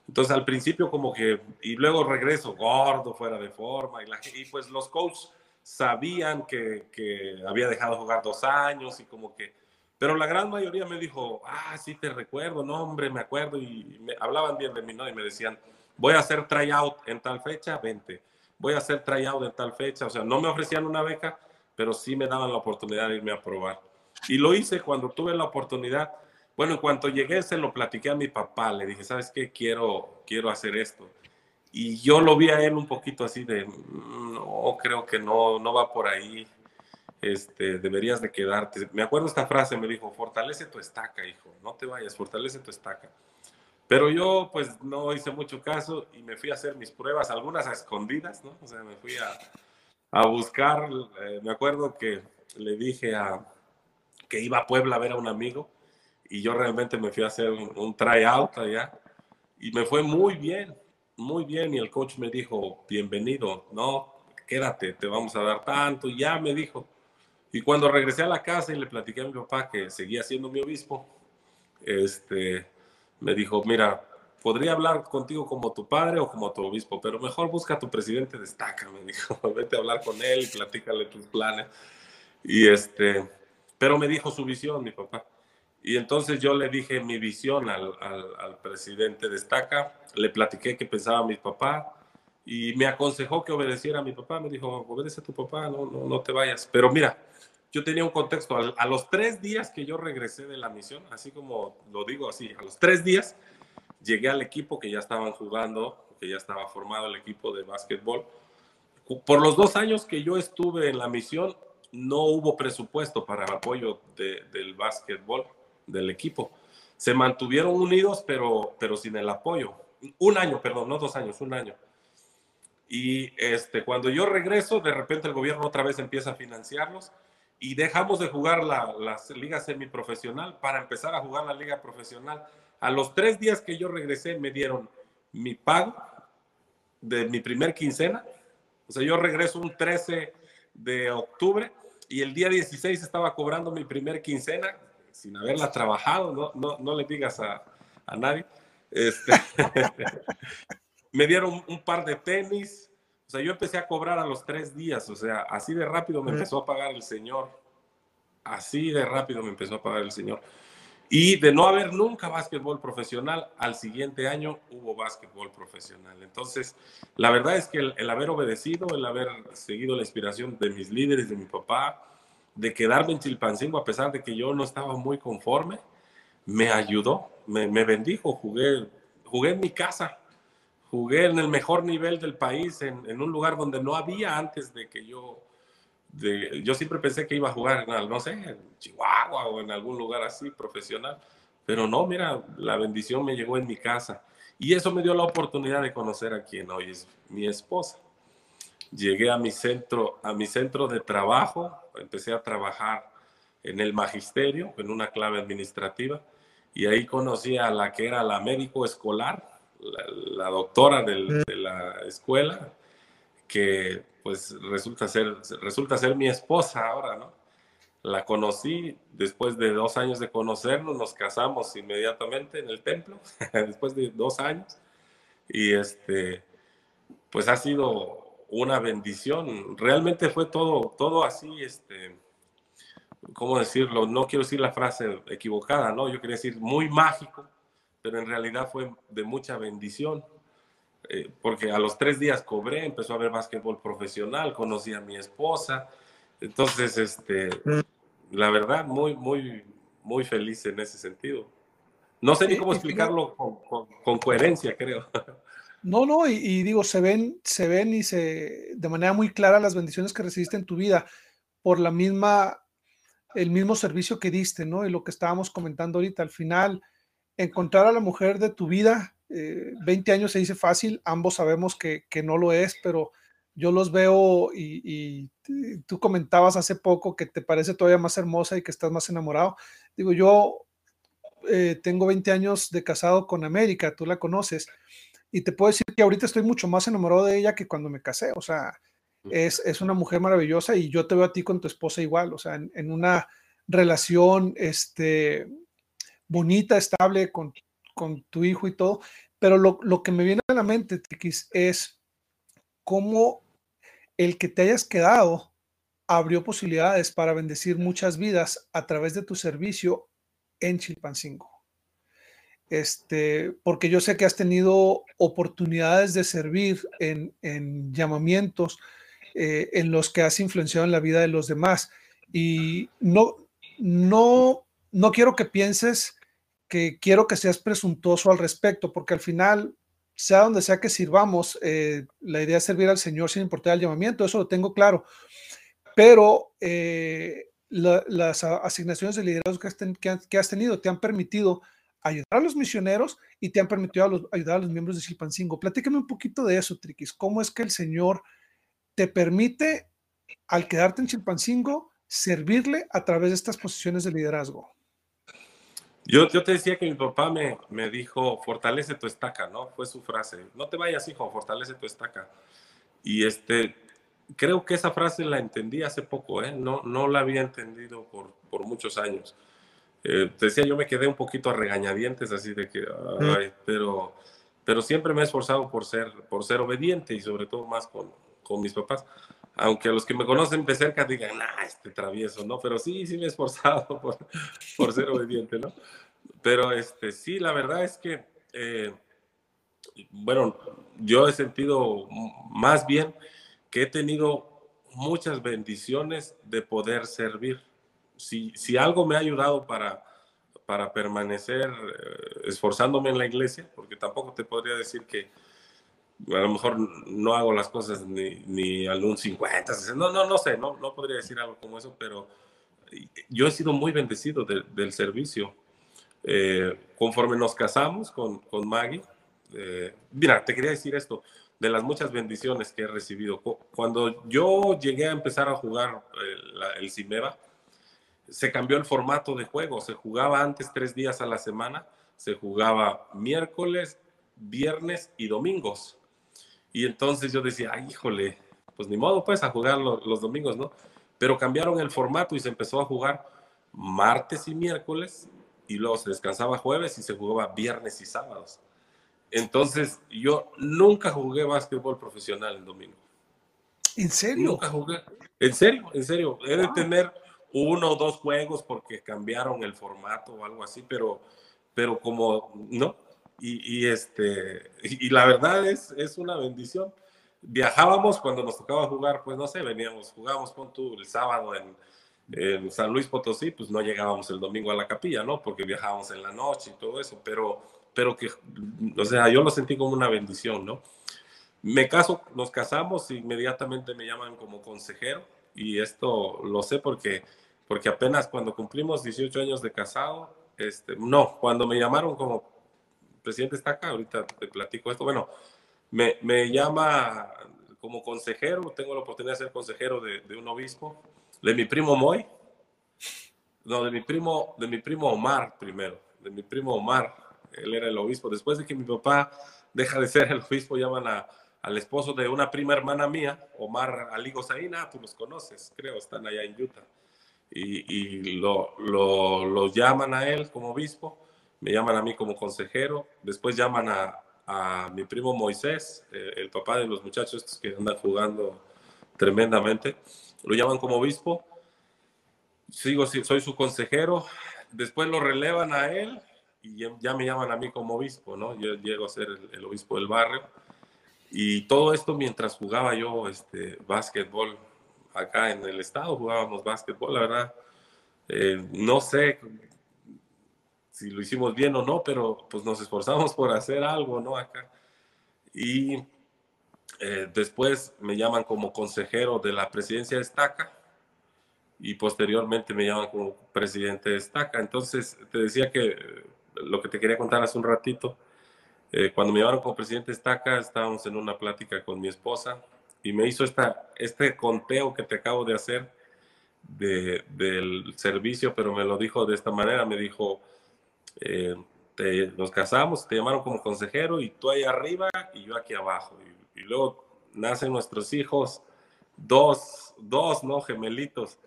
entonces al principio como que, y luego regreso gordo, fuera de forma, y, la, y pues los coaches sabían que, que, había dejado de jugar dos años y como que, pero la gran mayoría me dijo, ah, sí te recuerdo, no hombre, me acuerdo, y me hablaban bien de mí, ¿no? Y me decían, voy a hacer tryout en tal fecha, vente, voy a hacer tryout en tal fecha, o sea, no me ofrecían una beca, pero sí me daban la oportunidad de irme a probar. Y lo hice cuando tuve la oportunidad bueno, en cuanto llegué, se lo platiqué a mi papá. Le dije, ¿sabes qué? Quiero, quiero hacer esto. Y yo lo vi a él un poquito así de, mm, no, creo que no, no va por ahí. Este, deberías de quedarte. Me acuerdo esta frase, me dijo, fortalece tu estaca, hijo, no te vayas, fortalece tu estaca. Pero yo pues no hice mucho caso y me fui a hacer mis pruebas, algunas a escondidas, ¿no? O sea, me fui a, a buscar, eh, me acuerdo que le dije a, que iba a Puebla a ver a un amigo y yo realmente me fui a hacer un, tryout allá y me fue muy bien, muy bien. Y el coach me dijo, bienvenido, no, quédate, te vamos a dar tanto. Y ya me dijo. Y cuando regresé a la casa y le platiqué a mi papá que seguía siendo mi obispo, este, me dijo, mira, podría hablar contigo como tu padre o como tu obispo, pero mejor busca a tu presidente, destaca, me dijo, vete a hablar con él y platícale tus planes. Y este, pero me dijo su visión, mi papá. Y entonces yo le dije mi visión al, al, presidente de Estaca, le platiqué que pensaba mi papá y me aconsejó que obedeciera a mi papá. Me dijo, obedece a tu papá, no, no, no te vayas. Pero mira, yo tenía un contexto. A, los tres días que yo regresé de la misión, así como lo digo así, a los tres días llegué al equipo que ya estaban jugando, que ya estaba formado el equipo de básquetbol. Por los dos años que yo estuve en la misión, no hubo presupuesto para el apoyo de, del básquetbol del equipo. Se mantuvieron unidos, pero, pero sin el apoyo. Un año, perdón, no dos años, un año. Y este, cuando yo regreso, de repente el gobierno otra vez empieza a financiarlos y dejamos de jugar la, la liga semiprofesional para empezar a jugar la liga profesional. A los tres días que yo regresé, me dieron mi pago de mi primer quincena. O sea, yo regreso un 13 de octubre y el día 16 estaba cobrando mi primer quincena sin haberla trabajado, no, no, no le digas a, a nadie. Este, me dieron un par de tenis, o sea, yo empecé a cobrar a los tres días, o sea, así de rápido me empezó a pagar el Señor, así de rápido me empezó a pagar el Señor. Y de no haber nunca básquetbol profesional, al siguiente año hubo básquetbol profesional. Entonces, la verdad es que el, el, haber obedecido, el haber seguido la inspiración de mis líderes, de mi papá, de quedarme en Chilpancingo a pesar de que yo no estaba muy conforme, me ayudó, me, bendijo, jugué, jugué en mi casa, jugué en el mejor nivel del país, en, un lugar donde no había antes de que yo, de, yo siempre pensé que iba a jugar en, no sé, en Chihuahua o en algún lugar así profesional, pero no, mira, la bendición me llegó en mi casa y eso me dio la oportunidad de conocer a quien hoy es mi esposa. Llegué a mi centro, a mi centro de trabajo, empecé a trabajar en el magisterio, en una clave administrativa, y ahí conocí a la que era la médico escolar, la, doctora de la escuela, que pues resulta ser, resulta ser mi esposa ahora, ¿no? La conocí después de dos años de conocernos, nos casamos inmediatamente en el templo, después de dos años, y este, pues ha sido una bendición. Realmente fue todo, todo así, este, ¿cómo decirlo? No quiero decir la frase equivocada, ¿no? Yo quería decir muy mágico, pero en realidad fue de mucha bendición. Eh, porque a los tres días cobré, empezó a ver básquetbol profesional, conocí a mi esposa. Entonces, este, la verdad, muy, muy, muy feliz en ese sentido. No sé ni cómo explicarlo con, con coherencia, creo. No, no, y, digo, se ven, se ven y se de manera muy clara las bendiciones que recibiste en tu vida por la misma, el mismo servicio que diste, ¿no? Y lo que estábamos comentando ahorita, al final, encontrar a la mujer de tu vida, 20 eh, años se dice fácil, ambos sabemos que, no lo es, pero yo los veo y, tú comentabas hace poco que te parece todavía más hermosa y que estás más enamorado. Digo, yo eh, tengo 20 años de casado con América, tú la conoces y te puedo decir que ahorita estoy mucho más enamorado de ella que cuando me casé, o sea, es, es una mujer maravillosa y yo te veo a ti con tu esposa igual, o sea, en, una relación este, bonita, estable con, con, tu hijo y todo, pero lo, lo que me viene a la mente, Tikis, es cómo el que te hayas quedado abrió posibilidades para bendecir muchas vidas a través de tu servicio en Chilpancingo este, porque yo sé que has tenido oportunidades de servir en, llamamientos eh, en los que has influenciado en la vida de los demás. Y no, no, no quiero que pienses que quiero que seas presuntuoso al respecto, porque al final, sea donde sea que sirvamos, eh, la idea es servir al Señor sin importar el llamamiento, eso lo tengo claro. Pero eh, las asignaciones de liderazgo que has tenido te han permitido ayudar a los misioneros y te han permitido ayudar a los miembros de Chilpancingo. Platícame un poquito de eso, Triquis. ¿Cómo es que el Señor te permite, al quedarte en Chilpancingo, servirle a través de estas posiciones de liderazgo? Yo, yo te decía que mi papá me, me dijo, fortalece tu estaca, ¿no? Fue su frase. No te vayas, hijo, fortalece tu estaca. Y este, creo que esa frase la entendí hace poco, ¿eh? No, no la había entendido por, por muchos años. Eh, decía, yo me quedé un poquito a regañadientes, así de que, ay, pero, pero siempre me he esforzado por ser, por ser obediente y sobre todo más con, con mis papás. Aunque a los que me conocen de cerca digan, ah, este travieso, ¿no? Pero sí, sí me he esforzado por, por ser obediente, ¿no? Pero este, sí, la verdad es que, eh, bueno, yo he sentido más bien que he tenido muchas bendiciones de poder servir si, algo me ha ayudado para, para permanecer eh, esforzándome en la iglesia, porque tampoco te podría decir que a lo mejor no hago las cosas ni, ni algún 50, no, no, no sé, no, no podría decir algo como eso, pero yo he sido muy bendecido del servicio. Eh, conforme nos casamos con, con Maggie, eh, mira, te quería decir esto, de las muchas bendiciones que he recibido. Cuando yo llegué a empezar a jugar el, el Cimeba, se cambió el formato de juego. Se jugaba antes tres días a la semana, se jugaba miércoles, viernes y domingos. Y entonces yo decía, ay, híjole, pues ni modo, pues a jugar los, domingos, ¿no? Pero cambiaron el formato y se empezó a jugar martes y miércoles y luego se descansaba jueves y se jugaba viernes y sábados. Entonces yo nunca jugué básquetbol profesional en domingo. ¿En serio? Nunca jugué. En serio, en serio. He de tener uno o dos juegos porque cambiaron el formato o algo así, pero, pero como no. Y, este, y, la verdad es, es una bendición. Viajábamos cuando nos tocaba jugar, pues no sé, veníamos, jugábamos con tú el sábado en, en San Luis Potosí, pues no llegábamos el domingo a la capilla, ¿no? Porque viajábamos en la noche y todo eso, pero, pero que, o sea, yo lo sentí como una bendición, ¿no? Me caso, nos casamos, inmediatamente me llaman como consejero y esto lo sé porque, porque apenas cuando cumplimos 18 años de casado, este, no, cuando me llamaron como presidente está acá, ahorita te platico esto, bueno, me, me llama como consejero, tengo la oportunidad de ser consejero de, un obispo, de mi primo Moy, no, de mi primo, de mi primo Omar primero, de mi primo Omar, él era el obispo. Después de que mi papá deja de ser el obispo, llaman a, al esposo de una prima hermana mía, Omar Aligo Saína, tú los conoces, creo, están allá en Utah. Y, y lo, llaman a él como obispo, me llaman a mí como consejero, después llaman a, mi primo Moisés, eh, el papá de los muchachos que andan jugando tremendamente, lo llaman como obispo, sigo, soy su consejero, después lo relevan a él y ya me llaman a mí como obispo, ¿no? Yo llego a ser el obispo del barrio y todo esto mientras jugaba yo este, básquetbol acá en el estado, jugábamos básquetbol, la verdad. Eh, no sé si lo hicimos bien o no, pero pues nos esforzamos por hacer algo, ¿no? Acá. Y eh, después me llaman como consejero de la presidencia de Estaca y posteriormente me llaman como presidente de Estaca. Entonces, te decía que lo que te quería contar hace un ratito, eh, cuando me llamaron como presidente Estaca, estábamos en una plática con mi esposa y me hizo esta, este conteo que te acabo de hacer de, del servicio, pero me lo dijo de esta manera, me dijo, eh, te, nos casamos, te llamaron como consejero y tú ahí arriba y yo aquí abajo. Y, y luego nacen nuestros hijos, dos, dos, ¿no? Gemelitos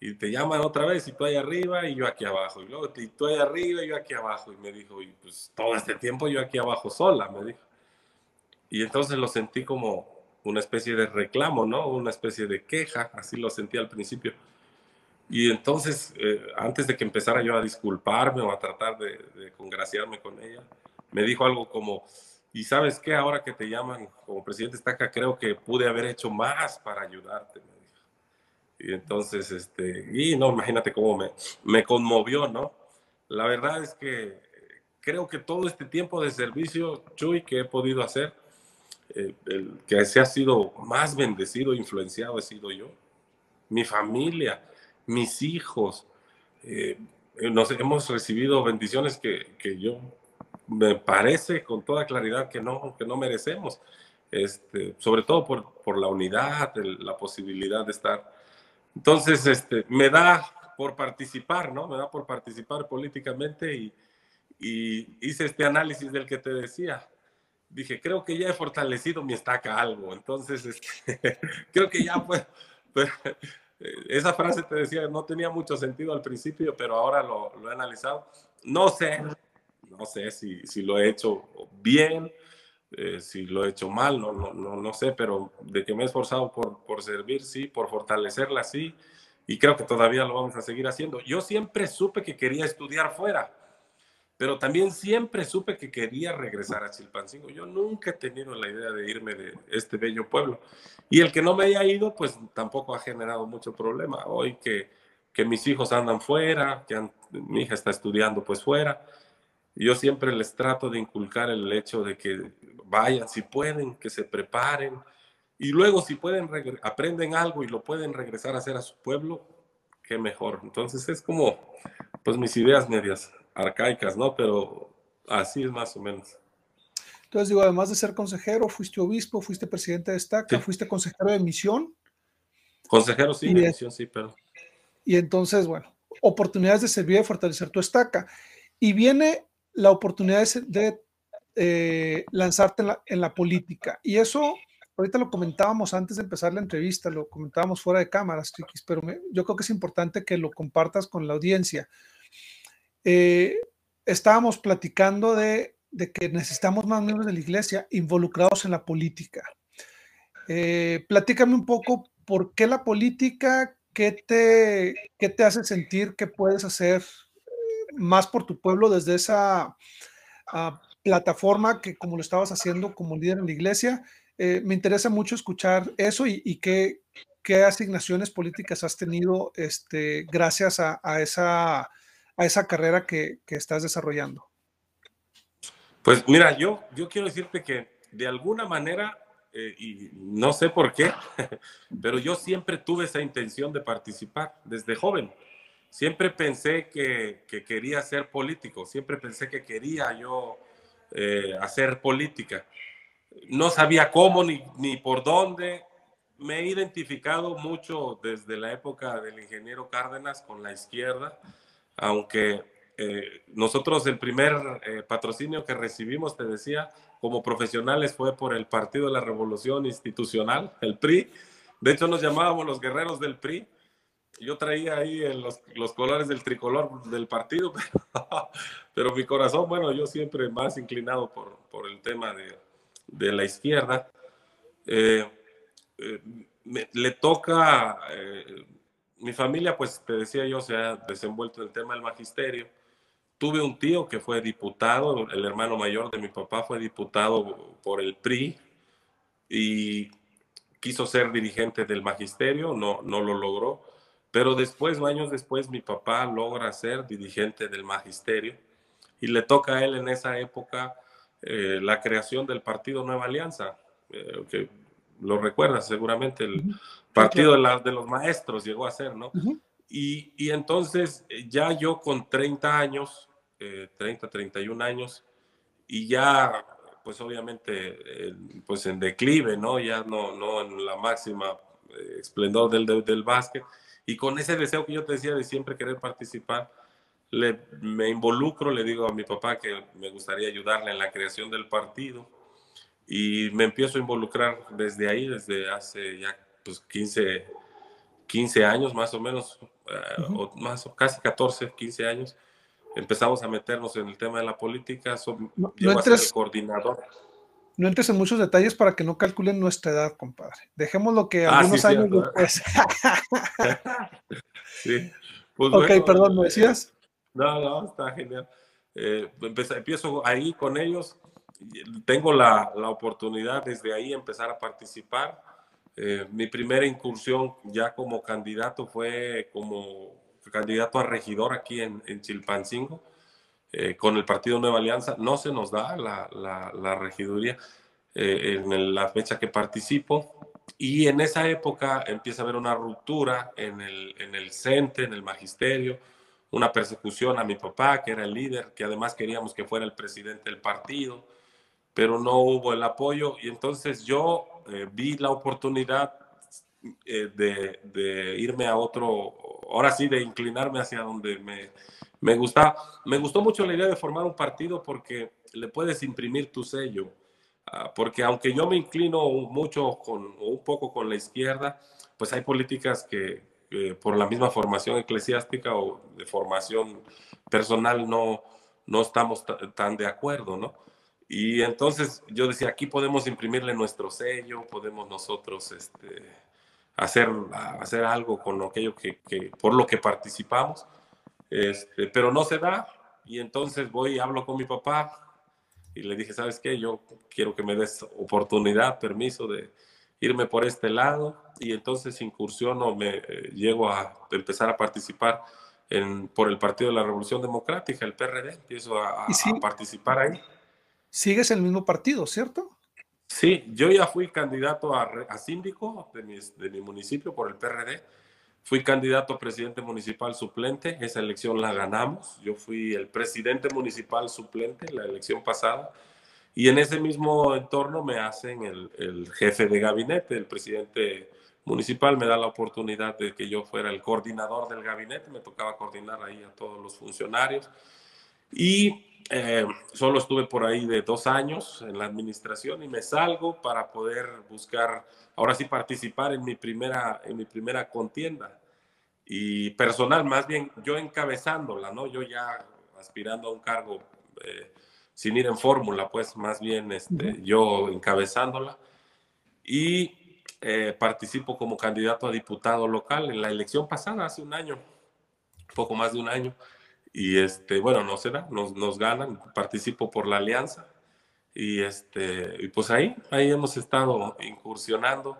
y te llaman otra vez y tú ahí arriba y yo aquí abajo. Y luego tú ahí arriba y yo aquí abajo. Y me dijo, y pues todo este tiempo yo aquí abajo sola, me dijo. Y entonces lo sentí como una especie de reclamo, ¿no? Una especie de queja, así lo sentí al principio. Y entonces, eh, antes de que empezara yo a disculparme o a tratar de, de congraciarme con ella, me dijo algo como, y sabes qué, ahora que te llaman como presidente Estaca, creo que pude haber hecho más para ayudarte. Y entonces, este, y no, imagínate cómo me, me conmovió, ¿no? La verdad es que creo que todo este tiempo de servicio, Chuy, que he podido hacer, eh, el que se ha sido más bendecido, influenciado, he sido yo. Mi familia, mis hijos, eh, nos hemos recibido bendiciones que, que, yo me parece con toda claridad que no, que no merecemos. Este, sobre todo por, por la unidad, la posibilidad de estar entonces, este, me da por participar, ¿no? Me da por participar políticamente y, hice este análisis del que te decía. Dije, creo que ya he fortalecido mi estaca algo. Entonces, este, creo que ya pues, esa frase te decía, no tenía mucho sentido al principio, pero ahora lo, lo he analizado. No sé, no sé si, si lo he hecho bien, eh, si lo he hecho mal, no, no, no, no, sé, pero de que me he esforzado por, por servir, sí, por fortalecerla, sí, y creo que todavía lo vamos a seguir haciendo. Yo siempre supe que quería estudiar fuera, pero también siempre supe que quería regresar a Chilpancingo. Yo nunca he tenido la idea de irme de este bello pueblo. Y el que no me haya ido, pues tampoco ha generado mucho problema. Hoy que, que mis hijos andan fuera, que mi hija está estudiando pues fuera, yo siempre les trato de inculcar el hecho de que vayan, si pueden, que se preparen. Y luego si pueden, aprenden algo y lo pueden regresar a hacer a su pueblo, qué mejor. Entonces es como, pues mis ideas medias arcaicas, ¿no? Pero así es más o menos. Entonces digo, además de ser consejero, fuiste obispo, fuiste presidente de estaca, fuiste consejero de misión. Consejero sí, de misión sí, pero. Y entonces, bueno, oportunidades de servir y fortalecer tu estaca. Y viene la oportunidad de eh, lanzarte en la, política. Y eso, ahorita lo comentábamos antes de empezar la entrevista, lo comentábamos fuera de cámaras, Chiquis, pero yo creo que es importante que lo compartas con la audiencia. Eh, estábamos platicando de, que necesitamos más miembros de la iglesia involucrados en la política. Eh, platícame un poco por qué la política, qué te, qué te hace sentir que puedes hacer más por tu pueblo desde esa uh, plataforma que como lo estabas haciendo como líder en la iglesia. Eh, me interesa mucho escuchar eso y, qué, qué, asignaciones políticas has tenido este, gracias a, esa, a esa carrera que, que, estás desarrollando. Pues mira, yo, yo quiero decirte que de alguna manera, eh, y no sé por qué, pero yo siempre tuve esa intención de participar desde joven. Siempre pensé que, que quería ser político, siempre pensé que quería yo eh, hacer política. no sabía cómo ni, ni por dónde. Me he identificado mucho desde la época del ingeniero Cárdenas con la izquierda, aunque eh, nosotros el primer eh, patrocinio que recibimos, te decía, como profesionales fue por el Partido de la Revolución Institucional, el PRI. De hecho, nos llamábamos los guerreros del PRI. Yo traía ahí los, los colores del tricolor del partido, pero, mi corazón, bueno, yo siempre más inclinado por, por el tema de, de la izquierda. Eh, eh, le toca, eh, mi familia, pues te decía yo, se ha desenvuelto en el tema del magisterio. Tuve un tío que fue diputado, el hermano mayor de mi papá fue diputado por el PRI y quiso ser dirigente del magisterio, no, no lo logró, pero después, años después, mi papá logra ser dirigente del magisterio y le toca a él en esa época eh, la creación del partido Nueva Alianza, eh, que lo recuerdas seguramente, el partido de, de, los maestros llegó a ser, ¿no? y, y, entonces ya yo con 30 años, 30, eh, 31 años, y ya pues obviamente pues en declive, ¿no? Ya no, no en la máxima esplendor del, del, del básquet, y con ese deseo que yo te decía de siempre querer participar, le, me involucro, le digo a mi papá que me gustaría ayudarle en la creación del partido y me empiezo a involucrar desde ahí, desde hace ya pues 15, 15 años más o menos, eh, o más, casi 14, 15 años. Empezamos a meternos en el tema de la política, no, entres, coordinador. No entres en muchos detalles para que no calculen nuestra edad, compadre. Dejemos lo que ah, algunos años después. sí. Pues ok, perdón, ¿me decías? No, no, está genial. Eh, empiezo ahí con ellos. Tengo la, la, oportunidad desde ahí empezar a participar. Eh, mi primera incursión ya como candidato fue como candidato a regidor aquí en, en Chilpancingo, eh, con el Partido Nueva Alianza. No se nos da la, la, la regiduría en la fecha que participo. Y en esa época empieza a haber una ruptura en el, en el CENTE, en el magisterio una persecución a mi papá, que era el líder, que además queríamos que fuera el presidente del partido, pero no hubo el apoyo y entonces yo eh, vi la oportunidad eh, de, de, irme a otro, ahora sí, de inclinarme hacia donde me, me gusta. Me gustó mucho la idea de formar un partido porque le puedes imprimir tu sello, ah, porque aunque yo me inclino mucho con, un poco con la izquierda, pues hay políticas que, por la misma formación eclesiástica o de formación personal no, no estamos tan de acuerdo, ¿no? Y entonces yo decía, aquí podemos imprimirle nuestro sello, podemos nosotros este, hacer, hacer algo con aquello que, que, por lo que participamos, este, pero no se da. Y entonces voy y hablo con mi papá y le dije, ¿sabes qué? Yo quiero que me des oportunidad, permiso de, irme por este lado y entonces incursiono, me eh, llego a empezar a participar en, por el Partido de la Revolución Democrática, el PRD, empiezo a, participar ahí. ¿Sigues el mismo partido, cierto? Sí, yo ya fui candidato a, a síndico de de mi municipio por el PRD. Fui candidato a presidente municipal suplente, esa elección la ganamos. Yo fui el presidente municipal suplente la elección pasada y en ese mismo entorno me hacen el, jefe de gabinete, el presidente municipal me da la oportunidad de que yo fuera el coordinador del gabinete, me tocaba coordinar ahí a todos los funcionarios. Y eh, solo estuve por ahí de dos años en la administración y me salgo para poder buscar, ahora sí participar en mi primera, en mi primera contienda. Y personal, más bien yo encabezándola, ¿no? Yo ya aspirando a un cargo eh, sin ir en fórmula, pues más bien este, yo encabezándola. Y eh, participo como candidato a diputado local en la elección pasada, hace un año, poco más de un año. Y este, bueno, no se da, nos, nos ganan, participo por la alianza. Y, este, y pues ahí, ahí hemos estado incursionando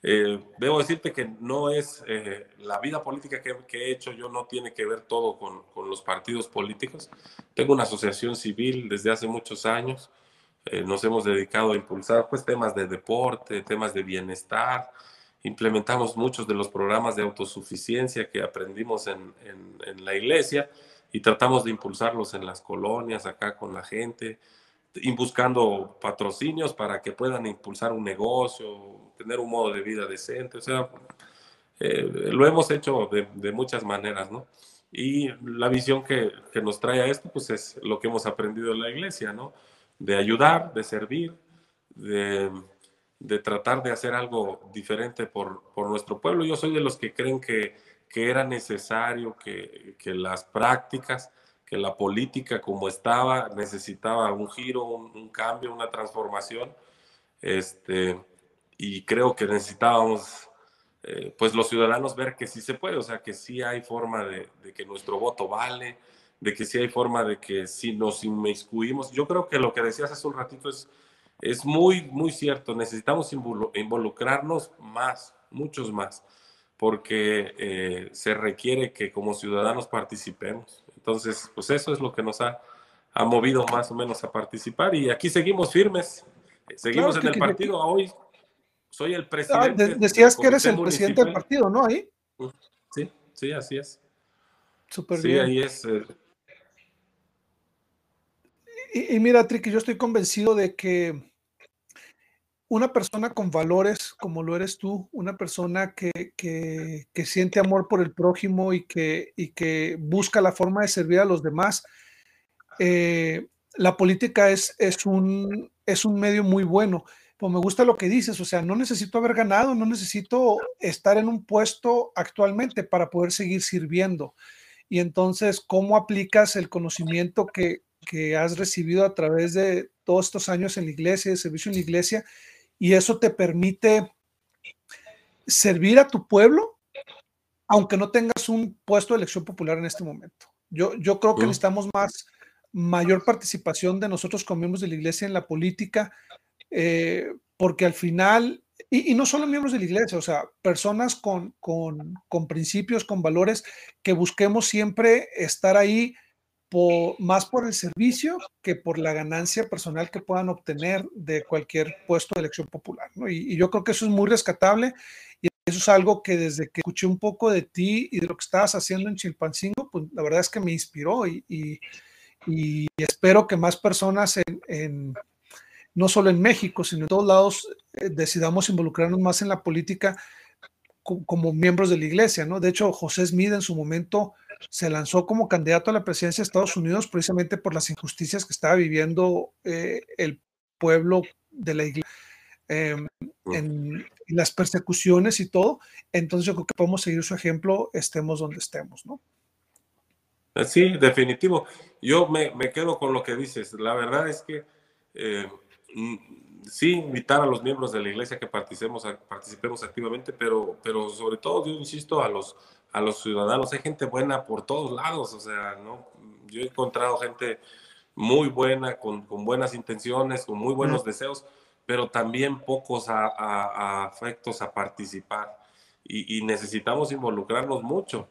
eh, debo decirte que no es eh, la vida política que, he hecho, yo no tiene que ver todo con, con, los partidos políticos. Tengo una asociación civil desde hace muchos años. Eh, nos hemos dedicado a impulsar pues, temas de deporte, temas de bienestar. Implementamos muchos de los programas de autosuficiencia que aprendimos en, en, en la iglesia y tratamos de impulsarlos en las colonias, acá con la gente. buscando patrocinios para que puedan impulsar un negocio, tener un modo de vida decente. O sea, eh, lo hemos hecho de, muchas maneras, ¿no? Y la visión que, que, nos trae a esto, pues es lo que hemos aprendido en la iglesia, ¿no? De ayudar, de servir, de, de tratar de hacer algo diferente por, por, nuestro pueblo. Yo soy de los que creen que, que era necesario que, que, las prácticas, que la política como estaba, necesitaba un giro, un, un cambio, una transformación. Este, y creo que necesitábamos eh, pues los ciudadanos ver que sí se puede, o sea, que sí hay forma de, que nuestro voto vale, de que sí hay forma de que si nos inmiscuimos, yo creo que lo que decías hace un ratito es, es muy, muy cierto, necesitamos involucrarnos más, muchos más, porque eh, se requiere que como ciudadanos participemos. Entonces, pues eso es lo que nos ha, ha movido más o menos a participar y aquí seguimos firmes, seguimos en el partido hoy soy el ah, presidente. decías que eres el presidente del partido, ¿no? Ahí. Sí, sí, así es. Súper bien. Sí, ahí es. Eh. Y, mira, Tricky, yo estoy convencido de que una persona con valores como lo eres tú, una persona que, que, siente amor por el prójimo y que, y que busca la forma de servir a los demás, eh, la política es, es, un, es un medio muy bueno pues me gusta lo que dices, o sea, no necesito haber ganado, no necesito estar en un puesto actualmente para poder seguir sirviendo. Y entonces, ¿cómo aplicas el conocimiento que, has recibido a través de todos estos años en la iglesia, de servicio en la iglesia? Y eso te permite servir a tu pueblo, aunque no tengas un puesto de elección popular en este momento. Yo, yo creo que necesitamos más, mayor participación de nosotros como miembros de la iglesia en la política, eh, porque al final, y, no solo miembros de la iglesia, o sea, personas con, con, con principios, con valores, que busquemos siempre estar ahí por, más por el servicio que por la ganancia personal que puedan obtener de cualquier puesto de elección popular. ¿no? Y, yo creo que eso es muy rescatable y eso es algo que desde que escuché un poco de ti y de lo que estabas haciendo en Chilpancingo, pues la verdad es que me inspiró y, y, y espero que más personas en, en, no solo en México, sino en todos lados, eh, decidamos involucrarnos más en la política como miembros de la iglesia, ¿no? De hecho, José Smith en su momento se lanzó como candidato a la presidencia de Estados Unidos precisamente por las injusticias que estaba viviendo eh, el pueblo de la iglesia, em, en, las persecuciones y todo. Entonces yo creo que podemos seguir su ejemplo, estemos donde estemos, ¿no? Sí, definitivo. Yo me, quedo con lo que dices. La verdad es que eh, Mm, sí invitar a los miembros de la iglesia que participemos, participemos activamente, pero, pero sobre todo yo insisto a los, a los ciudadanos, hay gente buena por todos lados, o sea, ¿no? yo he encontrado gente muy buena, con, con buenas intenciones, con muy buenos deseos, pero también pocos a, a, afectos a participar y, y necesitamos involucrarnos mucho.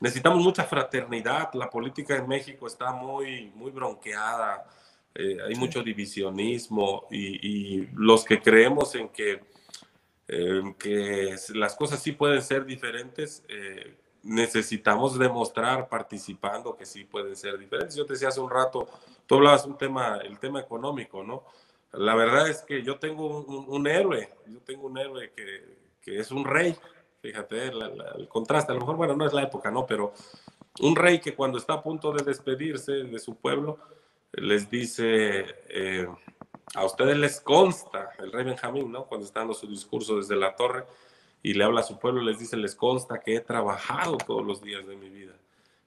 Necesitamos mucha fraternidad, la política en México está muy, muy bronqueada, eh, hay mucho divisionismo y, los que creemos en que, que las cosas sí pueden ser diferentes, eh, necesitamos demostrar participando que sí pueden ser diferentes. Yo te decía hace un rato, tú hablabas un tema, el tema económico, ¿no? La verdad es que yo tengo un, héroe, yo tengo un héroe que, que es un rey, fíjate el contraste, a lo mejor, bueno, no es la época, ¿no? Pero un rey que cuando está a punto de despedirse de su pueblo, les dice, eh, a ustedes les consta, el rey Benjamín, ¿no? Cuando está dando su discurso desde la torre y le habla a su pueblo, les dice, les consta que he trabajado todos los días de mi vida.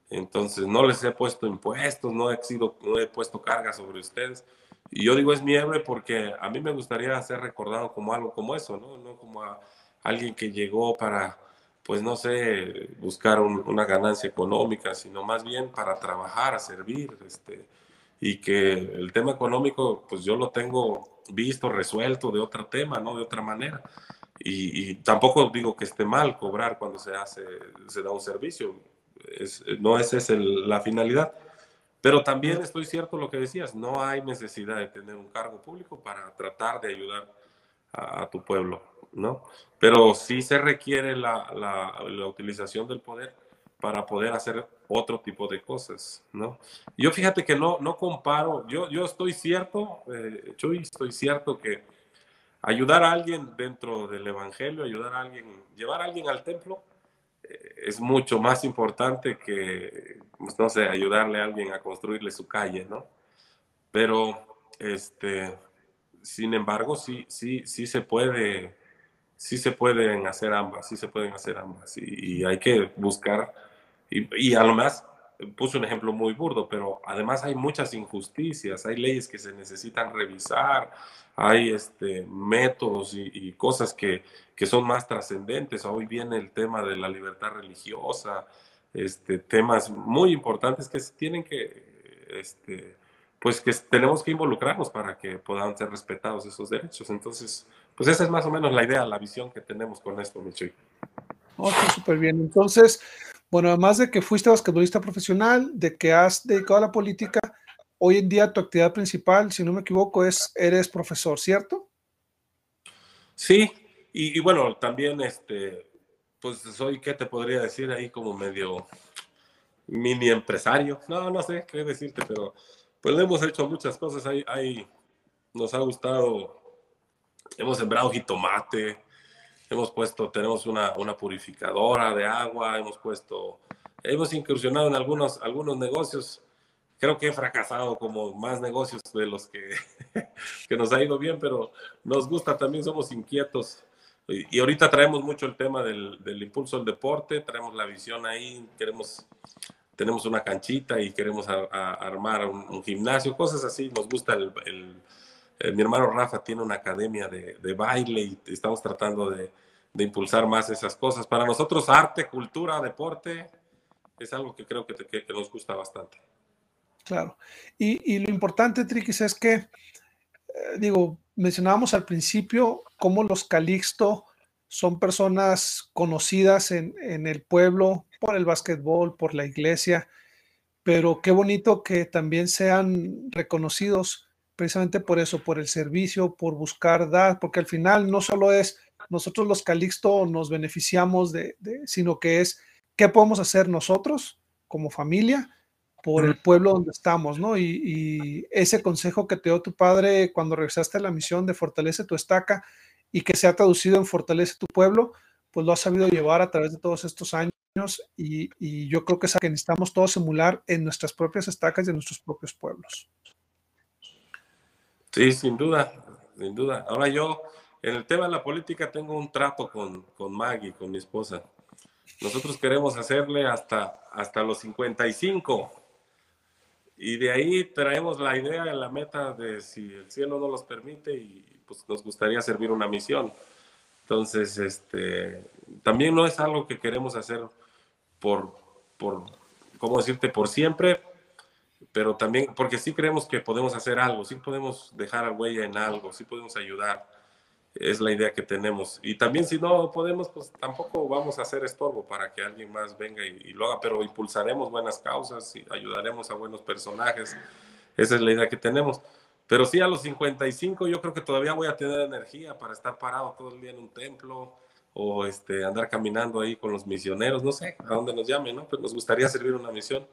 Entonces, no les he puesto impuestos, no he, sido, no he puesto carga sobre ustedes. Y yo digo, es mi héroe porque a mí me gustaría ser recordado como algo como eso, ¿no? No como a alguien que llegó para, pues no sé, buscar una ganancia económica, sino más bien para trabajar, a servir, este, y que el tema económico, pues yo lo tengo visto, resuelto de otro tema, ¿no? De otra manera. Y, tampoco digo que esté mal cobrar cuando se hace, se da un servicio. Es, no esa es la finalidad. Pero también estoy cierto lo que decías, no hay necesidad de tener un cargo público para tratar de ayudar a, tu pueblo, ¿no? Pero sí se requiere la, la, la utilización del poder para poder hacer otro tipo de cosas, ¿no? Yo fíjate que no, no comparo, yo, yo estoy cierto, eh, Chuy, estoy cierto que ayudar a alguien dentro del Evangelio, ayudar a alguien, llevar a alguien al templo, eh, es mucho más importante que, pues, no sé, ayudarle a alguien a construirle su calle, ¿no? Pero, este, sin embargo, sí, sí, sí se puede, sí se pueden hacer ambas, sí se pueden hacer ambas y, hay que buscar, y, y a lo más puse un ejemplo muy burdo, pero además hay muchas injusticias, hay leyes que se necesitan revisar, hay este, métodos y, cosas que, que, son más trascendentes. Hoy viene el tema de la libertad religiosa, este, temas muy importantes que tienen que, este, pues que tenemos que involucrarnos para que puedan ser respetados esos derechos. Entonces, pues esa es más o menos la idea, la visión que tenemos con esto, Michoy. Ok, súper bien. Entonces, bueno, además de que fuiste basquetbolista profesional, de que has dedicado a la política, hoy en día tu actividad principal, si no me equivoco, es eres profesor, ¿cierto? Sí, y, bueno, también este, pues soy, ¿qué te podría decir ahí como medio mini empresario? No, no sé qué decirte, pero pues hemos hecho muchas cosas ahí, ahí nos ha gustado, hemos sembrado jitomate, hemos puesto, tenemos una, una purificadora de agua, hemos puesto, hemos incursionado en algunos, algunos negocios. Creo que he fracasado como más negocios de los que, que nos ha ido bien, pero nos gusta también, somos inquietos. Y, ahorita traemos mucho el tema del, del, impulso al deporte, traemos la visión ahí, queremos, tenemos una canchita y queremos armar un, gimnasio, cosas así. Nos gusta el, eh, mi hermano Rafa tiene una academia de, de baile y estamos tratando de, de, impulsar más esas cosas. Para nosotros arte, cultura, deporte es algo que creo que, que, nos gusta bastante. Claro. Y, y lo importante, Triquis, es que, eh, digo, mencionábamos al principio cómo los Calixto son personas conocidas en, en el pueblo por el básquetbol, por la iglesia, pero qué bonito que también sean reconocidos precisamente por eso, por el servicio, por buscar dar, porque al final no solo es nosotros los Calixto nos beneficiamos de, sino que es qué podemos hacer nosotros como familia por el pueblo donde estamos, ¿no? Y, ese consejo que te dio tu padre cuando regresaste a la misión de fortalece tu estaca y que se ha traducido en fortalece tu pueblo, pues lo has sabido llevar a través de todos estos años y, y yo creo que es algo que necesitamos todos emular en nuestras propias estacas y en nuestros propios pueblos. Sí, sin duda, sin duda. Ahora yo, en el tema de la política, tengo un trato con, con Maggie, con mi esposa. Nosotros queremos hacerle hasta, hasta los 55. Y de ahí traemos la idea, la meta de si el cielo no los permite y pues nos gustaría servir una misión. Entonces, este, también no es algo que queremos hacer por, por, ¿cómo decirte? Por siempre, pero también, porque sí creemos que podemos hacer algo, sí podemos dejar huella en algo, sí podemos ayudar. Es la idea que tenemos. Y también si no podemos, pues tampoco vamos a hacer estorbo para que alguien más venga y, lo haga, pero impulsaremos buenas causas y ayudaremos a buenos personajes. Esa es la idea que tenemos. Pero sí, a los 55 yo creo que todavía voy a tener energía para estar parado todo el día en un templo o este, andar caminando ahí con los misioneros, no sé a dónde nos llamen, ¿no? Pero nos gustaría servir una misión.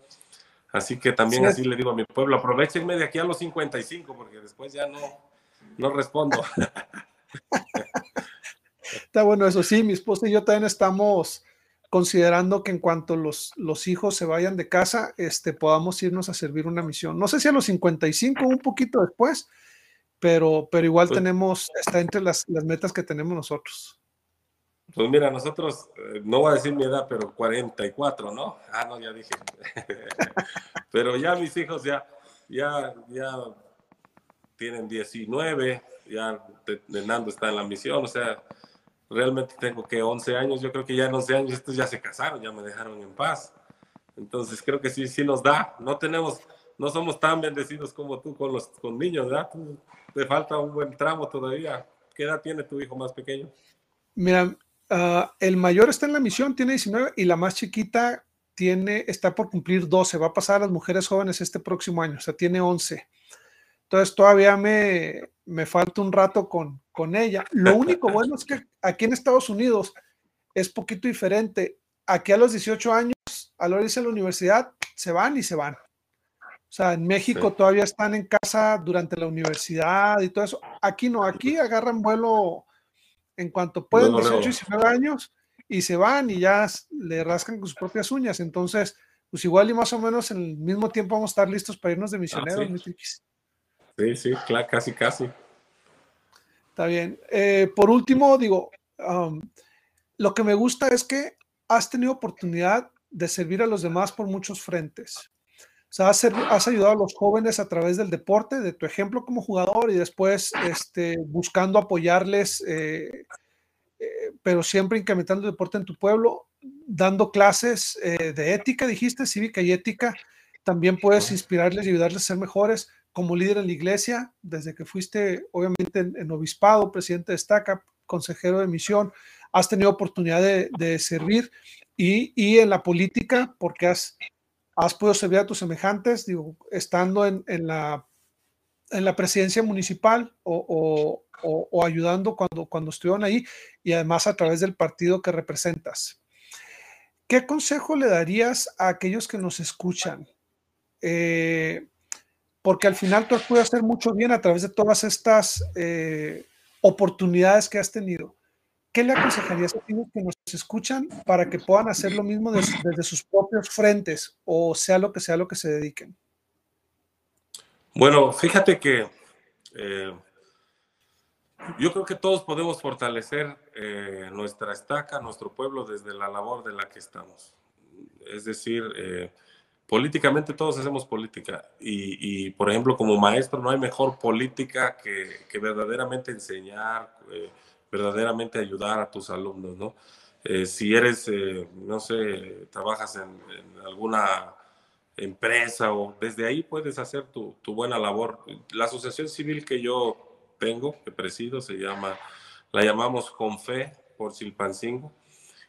Así que también así le digo a mi pueblo, aprovechenme de aquí a los 55, porque después ya no, no respondo. Está bueno, eso sí, mi esposa y yo también estamos considerando que en cuanto los, los hijos se vayan de casa, este, podamos irnos a servir una misión. No sé si a los 55 un poquito después, pero, pero igual pues tenemos, está entre las, las metas que tenemos nosotros. Pues mira, nosotros, eh, no voy a decir mi edad, pero 44, ¿no? Ah, no, ya dije. pero ya mis hijos ya, ya, ya tienen 19, ya Nando está en la misión, o sea, realmente tengo que 11 años, yo creo que ya en 11 años estos ya se casaron, ya me dejaron en paz. Entonces creo que sí, sí nos da. No tenemos, no somos tan bendecidos como tú con los con niños, ¿verdad? te falta un buen tramo todavía. ¿Qué edad tiene tu hijo más pequeño? Mira, Ah, el mayor está en la misión, tiene 19 y la más chiquita tiene, está por cumplir 12, va a pasar a las mujeres jóvenes este próximo año, o sea, tiene 11. Entonces todavía me, me falta un rato con, con ella. Lo único bueno es que aquí en Estados Unidos es poquito diferente. Aquí a los 18 años a la hora de irse a la universidad, se van y se van. O sea, en México todavía están en casa durante la universidad y todo eso. Aquí no, aquí agarran vuelo en cuanto pueden, 18 y 19 años, y se van y ya le rascan con sus propias uñas. Entonces, pues igual y más o menos en el mismo tiempo vamos a estar listos para irnos de ah, misioneros. sí. sí, claro, casi, casi. Está bien. Eh, por último, digo, um, lo que me gusta es que has tenido oportunidad de servir a los demás por muchos frentes. Sea, has, ayudado a los jóvenes a través del deporte, de tu ejemplo como jugador y después este, buscando apoyarles, eh, eh, pero siempre incrementando el deporte en tu pueblo, dando clases eh, de ética, dijiste, cívica y ética. También puedes inspirarles y ayudarles a ser mejores como líder en la iglesia, desde que fuiste obviamente en, obispado, presidente de estaca, consejero de misión, has tenido oportunidad de, servir y, y, en la política, porque has has podido servir a tus semejantes, digo, estando en, la, en la presidencia municipal o, ayudando cuando, cuando estuvieron ahí y además a través del partido que representas. ¿Qué consejo le darías a aquellos que nos escuchan? Eh, porque al final tú has podido hacer mucho bien a través de todas estas eh, oportunidades que has tenido. ¿Qué le aconsejarías a aquellos que nos escuchan para que puedan hacer lo mismo desde, sus propios frentes o sea lo que sea lo que se dediquen? Bueno, fíjate que eh, yo creo que todos podemos fortalecer eh, nuestra estaca, nuestro pueblo desde la labor de la que estamos. Es decir, eh, políticamente todos hacemos política y, por ejemplo, como maestro no hay mejor política que, que verdaderamente enseñar verdaderamente ayudar a tus alumnos, ¿no? Eh, si eres, eh, no sé, trabajas en, alguna empresa o desde ahí puedes hacer tu, tu, buena labor. La asociación civil que yo tengo, que presido, se llama, la llamamos Confe por Silpancingo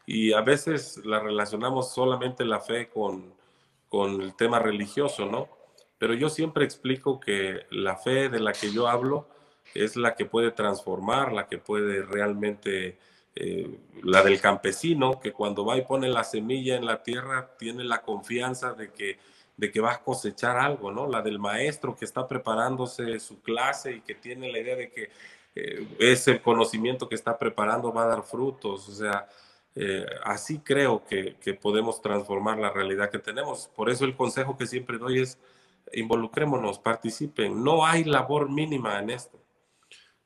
y a veces la relacionamos solamente la fe con, con el tema religioso, ¿no? Pero yo siempre explico que la fe de la que yo hablo es la que puede transformar, la que puede realmente, eh, la del campesino, que cuando va y pone la semilla en la tierra, tiene la confianza de que, de que va a cosechar algo, ¿no? La del maestro que está preparándose su clase y que tiene la idea de que eh, ese conocimiento que está preparando va a dar frutos, o sea, eh, así creo que, que podemos transformar la realidad que tenemos. Por eso el consejo que siempre doy es, involucrémonos, participen. No hay labor mínima en esto.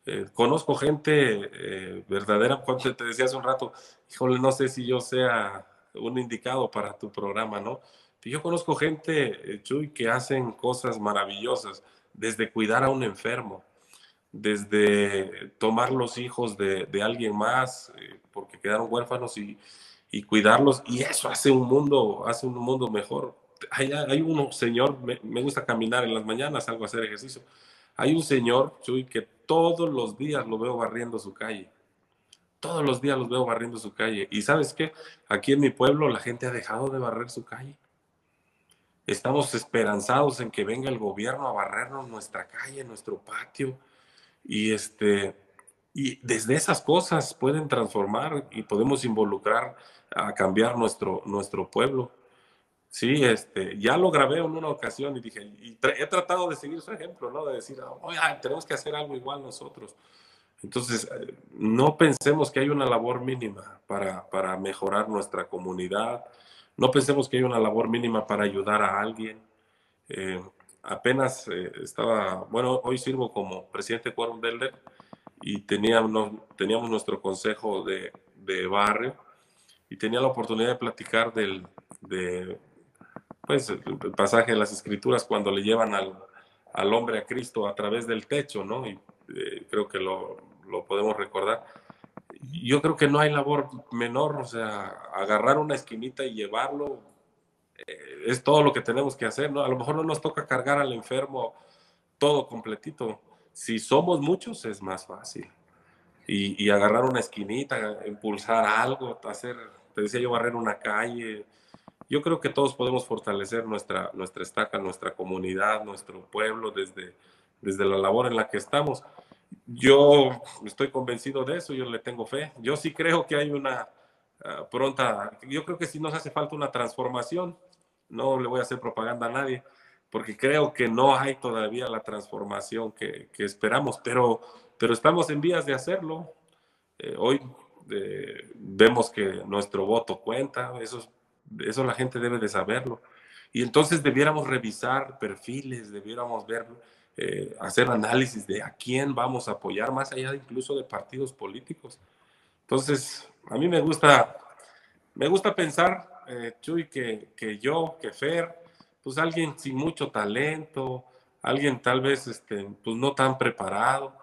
Eh, conozco gente eh, verdadera, cuando te decía hace un rato, híjole, no sé si yo sea un indicado para tu programa, ¿no? Yo conozco gente, eh, Chuy, que hacen cosas maravillosas, desde cuidar a un enfermo, desde tomar los hijos de, de alguien más, porque quedaron huérfanos y, y, cuidarlos, y eso hace un mundo, hace un mundo mejor. Hay, hay uno, señor, me, me gusta caminar en las mañanas, salgo a hacer ejercicio hay un señor, Chuy, que todos los días lo veo barriendo su calle. Todos los días los veo barriendo su calle. Y sabes qué? Aquí en mi pueblo la gente ha dejado de barrer su calle. Estamos esperanzados en que venga el gobierno a barrernos nuestra calle, nuestro patio. Y este, y desde esas cosas pueden transformar y podemos involucrar a cambiar nuestro, nuestro pueblo. Sí, este, ya lo grabé en una ocasión y dije, y he tratado de seguir su ejemplo, ¿no? De decir, oye, tenemos que hacer algo igual nosotros. Entonces, eh, no pensemos que hay una labor mínima para, para mejorar nuestra comunidad, no pensemos que hay una labor mínima para ayudar a alguien. Eh, apenas eh, estaba, bueno, hoy sirvo como presidente de Quorum Builder y teníamos, teníamos nuestro consejo de, de barrio y tenía la oportunidad de platicar del, de pues el pasaje de las escrituras cuando le llevan al, al hombre a Cristo a través del techo, ¿no? Y eh, creo que lo, lo, podemos recordar. Yo creo que no hay labor menor, o sea, agarrar una esquinita y llevarlo eh, es todo lo que tenemos que hacer, ¿no? A lo mejor no nos toca cargar al enfermo todo completito. Si somos muchos es más fácil. Y, y agarrar una esquinita, impulsar algo, hacer, te decía yo, barrer una calle, yo creo que todos podemos fortalecer nuestra, nuestra estaca, nuestra comunidad, nuestro pueblo desde, desde la labor en la que estamos. Yo estoy convencido de eso, yo le tengo fe. Yo sí creo que hay una, ah, pronta. Yo creo que si nos hace falta una transformación, no le voy a hacer propaganda a nadie, porque creo que no hay todavía la transformación que, esperamos, pero, pero estamos en vías de hacerlo. Eh, hoy eh, vemos que nuestro voto cuenta, eso, eso la gente debe de saberlo. Y entonces debiéramos revisar perfiles, debiéramos ver, eh, hacer análisis de a quién vamos a apoyar, más allá incluso de partidos políticos. Entonces, a mí me gusta, me gusta pensar, eh, Chuy, que, que, yo, que Fer, pues alguien sin mucho talento, alguien tal vez este, pues no tan preparado,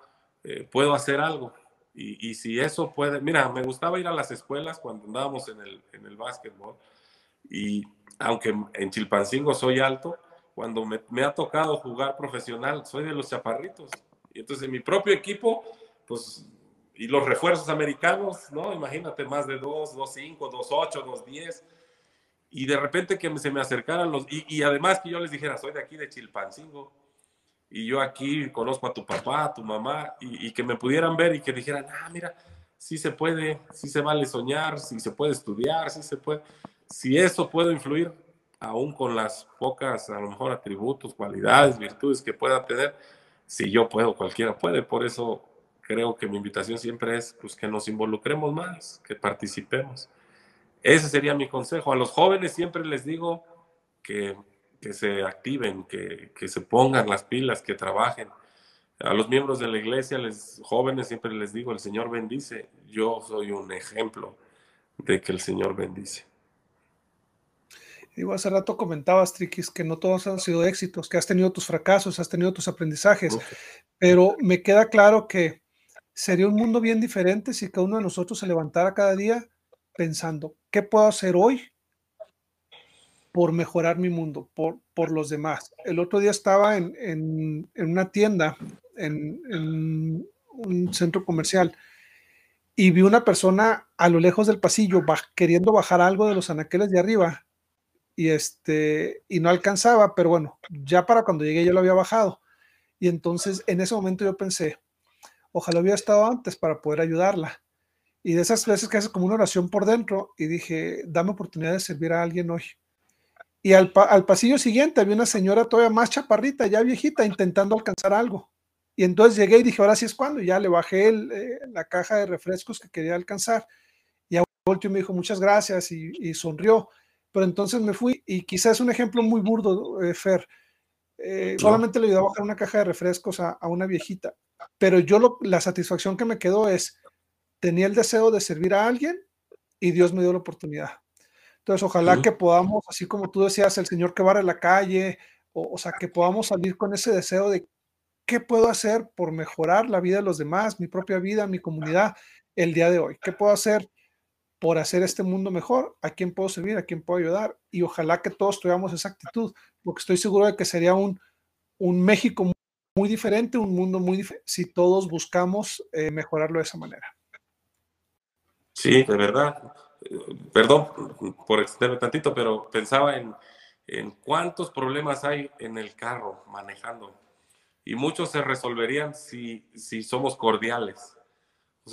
eh, puedo hacer algo. Y, y, si eso puede, mira, me gustaba ir a las escuelas cuando andábamos en el, en el básquetbol y aunque en Chilpancingo soy alto, cuando me, me, ha tocado jugar profesional, soy de los chaparritos. Y entonces en mi propio equipo, pues, y los refuerzos americanos, ¿no? Imagínate, más de 2, 2, 5, 2, 8, 2, 10. Y de repente que se me acercaran los... Y, y, además que yo les dijera, soy de aquí de Chilpancingo. Y yo aquí conozco a tu papá, a tu mamá, y, y que me pudieran ver y que dijeran, ah, mira, sí se puede, sí se vale soñar, sí se puede estudiar, sí se puede si eso puede influir, aún con las pocas, a lo mejor, atributos, cualidades, virtudes que pueda tener, si yo puedo, cualquiera puede. Por eso creo que mi invitación siempre es pues, que nos involucremos más, que participemos. Ese sería mi consejo. A los jóvenes siempre les digo que, que se activen, que, que, se pongan las pilas, que trabajen. A los miembros de la iglesia, les jóvenes, siempre les digo, el Señor bendice. Yo soy un ejemplo de que el Señor bendice. Digo, hace rato comentabas, Triquis, que no todos han sido éxitos, que has tenido tus fracasos, has tenido tus aprendizajes, pero me queda claro que sería un mundo bien diferente si cada uno de nosotros se levantara cada día pensando, ¿qué puedo hacer hoy por mejorar mi mundo, por, por los demás? El otro día estaba en, en, una tienda, en, en, un centro comercial, y vi una persona a lo lejos del pasillo queriendo bajar algo de los anaqueles de arriba y este y no alcanzaba, pero bueno, ya para cuando llegué yo lo había bajado. Y entonces en ese momento yo pensé, ojalá hubiera estado antes para poder ayudarla. Y de esas veces que haces como una oración por dentro y dije, dame oportunidad de servir a alguien hoy. Y al, al pasillo siguiente había una señora todavía más chaparrita, ya viejita, intentando alcanzar algo. Y entonces llegué y dije, ahora sí es cuando, ya le bajé eh, la caja de refrescos que quería alcanzar. Y a último me dijo, muchas gracias y, y sonrió pero entonces me fui y quizás es un ejemplo muy burdo, eh, Fer. Eh, solamente le ayudé a bajar una caja de refrescos a, una viejita, pero yo lo, la satisfacción que me quedó es, tenía el deseo de servir a alguien y Dios me dio la oportunidad. Entonces, ojalá que podamos, así como tú decías, el Señor que barre la calle, o, o sea, que podamos salir con ese deseo de qué puedo hacer por mejorar la vida de los demás, mi propia vida, mi comunidad, el día de hoy. ¿Qué puedo hacer por hacer este mundo mejor, a quién puedo servir, a quién puedo ayudar. Y ojalá que todos tuviéramos esa actitud, porque estoy seguro de que sería un, un México muy, diferente, un mundo muy diferente, si todos buscamos eh, mejorarlo de esa manera. Sí, de verdad. Perdón por extenderme tantito, pero pensaba en, en cuántos problemas hay en el carro manejando. Y muchos se resolverían si, si somos cordiales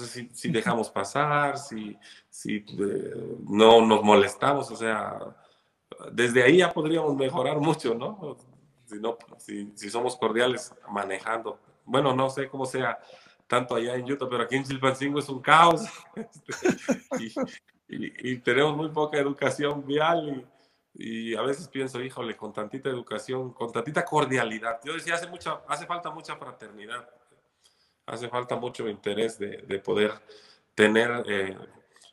si, si dejamos pasar, si, si eh, no nos molestamos, o sea, desde ahí ya podríamos mejorar mucho, ¿no? Si, no, si, si somos cordiales manejando. Bueno, no sé cómo sea tanto allá en Utah, pero aquí en Chilpancingo es un caos. y, y, tenemos muy poca educación vial y, y, a veces pienso, híjole, con tantita educación, con tantita cordialidad. Yo decía, hace, mucha, hace falta mucha fraternidad hace falta mucho interés de, de poder tener, eh,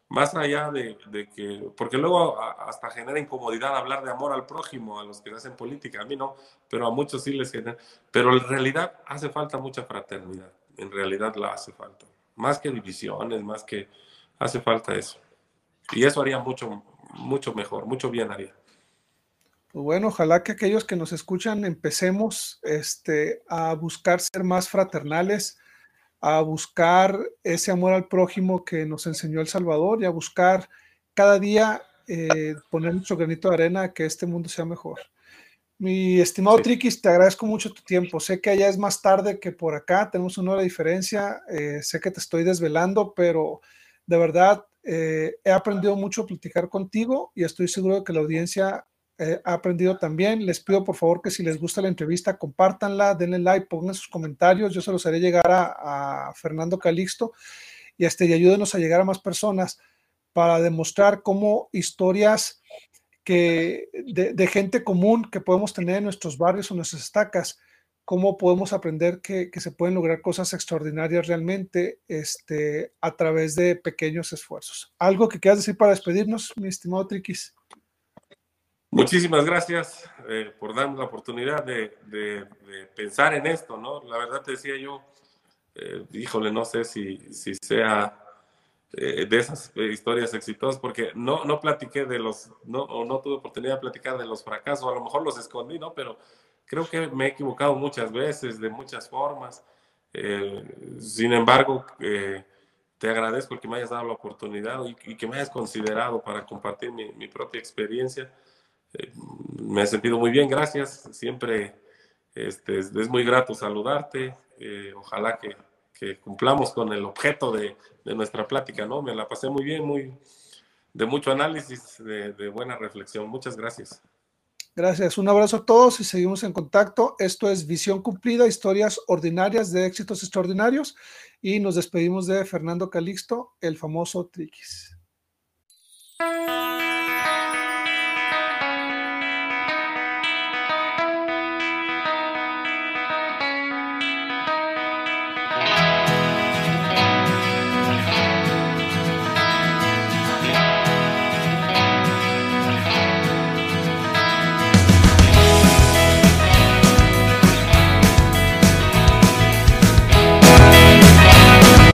más allá de, de, que, porque luego hasta genera incomodidad hablar de amor al prójimo, a los que hacen política, a mí no, pero a muchos sí les genera, pero en realidad hace falta mucha fraternidad, en realidad la hace falta, más que divisiones, más que hace falta eso. Y eso haría mucho, mucho mejor, mucho bien haría. Pues bueno, ojalá que aquellos que nos escuchan empecemos este, a buscar ser más fraternales, a buscar ese amor al prójimo que nos enseñó El Salvador y a buscar cada día eh, poner nuestro granito de arena a que este mundo sea mejor. Mi estimado Triquis, te agradezco mucho tu tiempo. Sé que allá es más tarde que por acá, tenemos una hora de diferencia. Eh, sé que te estoy desvelando, pero de verdad Eh, he aprendido mucho a platicar contigo y estoy seguro de que la audiencia eh, ha aprendido también. Les pido por favor que si les gusta la entrevista, compártanla, denle like, pongan sus comentarios. Yo se los haré llegar a, Fernando Calixto y, este, y ayúdenos a llegar a más personas para demostrar cómo historias que de, gente común que podemos tener en nuestros barrios o nuestras estacas, cómo podemos aprender que, se pueden lograr cosas extraordinarias realmente este, a través de pequeños esfuerzos. ¿Algo que quieras decir para despedirnos, mi estimado Triquis? Muchísimas gracias eh, por darme la oportunidad de, pensar en esto, ¿no? La verdad te decía yo, eh, híjole, no sé si, si sea eh, de esas historias exitosas, porque no, no platiqué de los, no, o no tuve oportunidad de platicar de los fracasos, a lo mejor los escondí, ¿no? Pero creo que me he equivocado muchas veces, de muchas formas. sin embargo, te agradezco que me hayas dado la oportunidad y, que me hayas considerado para compartir mi, mi propia experiencia me he sentido muy bien, gracias. Siempre este, es muy grato saludarte. Eh, ojalá que, cumplamos con el objeto de, nuestra plática, ¿no? Me la pasé muy bien, muy de mucho análisis, de, de buena reflexión. Muchas gracias. Gracias. Un abrazo a todos y seguimos en contacto. Esto es Visión Cumplida, historias ordinarias de éxitos extraordinarios. Y nos despedimos de Fernando Calixto, el famoso Triquis.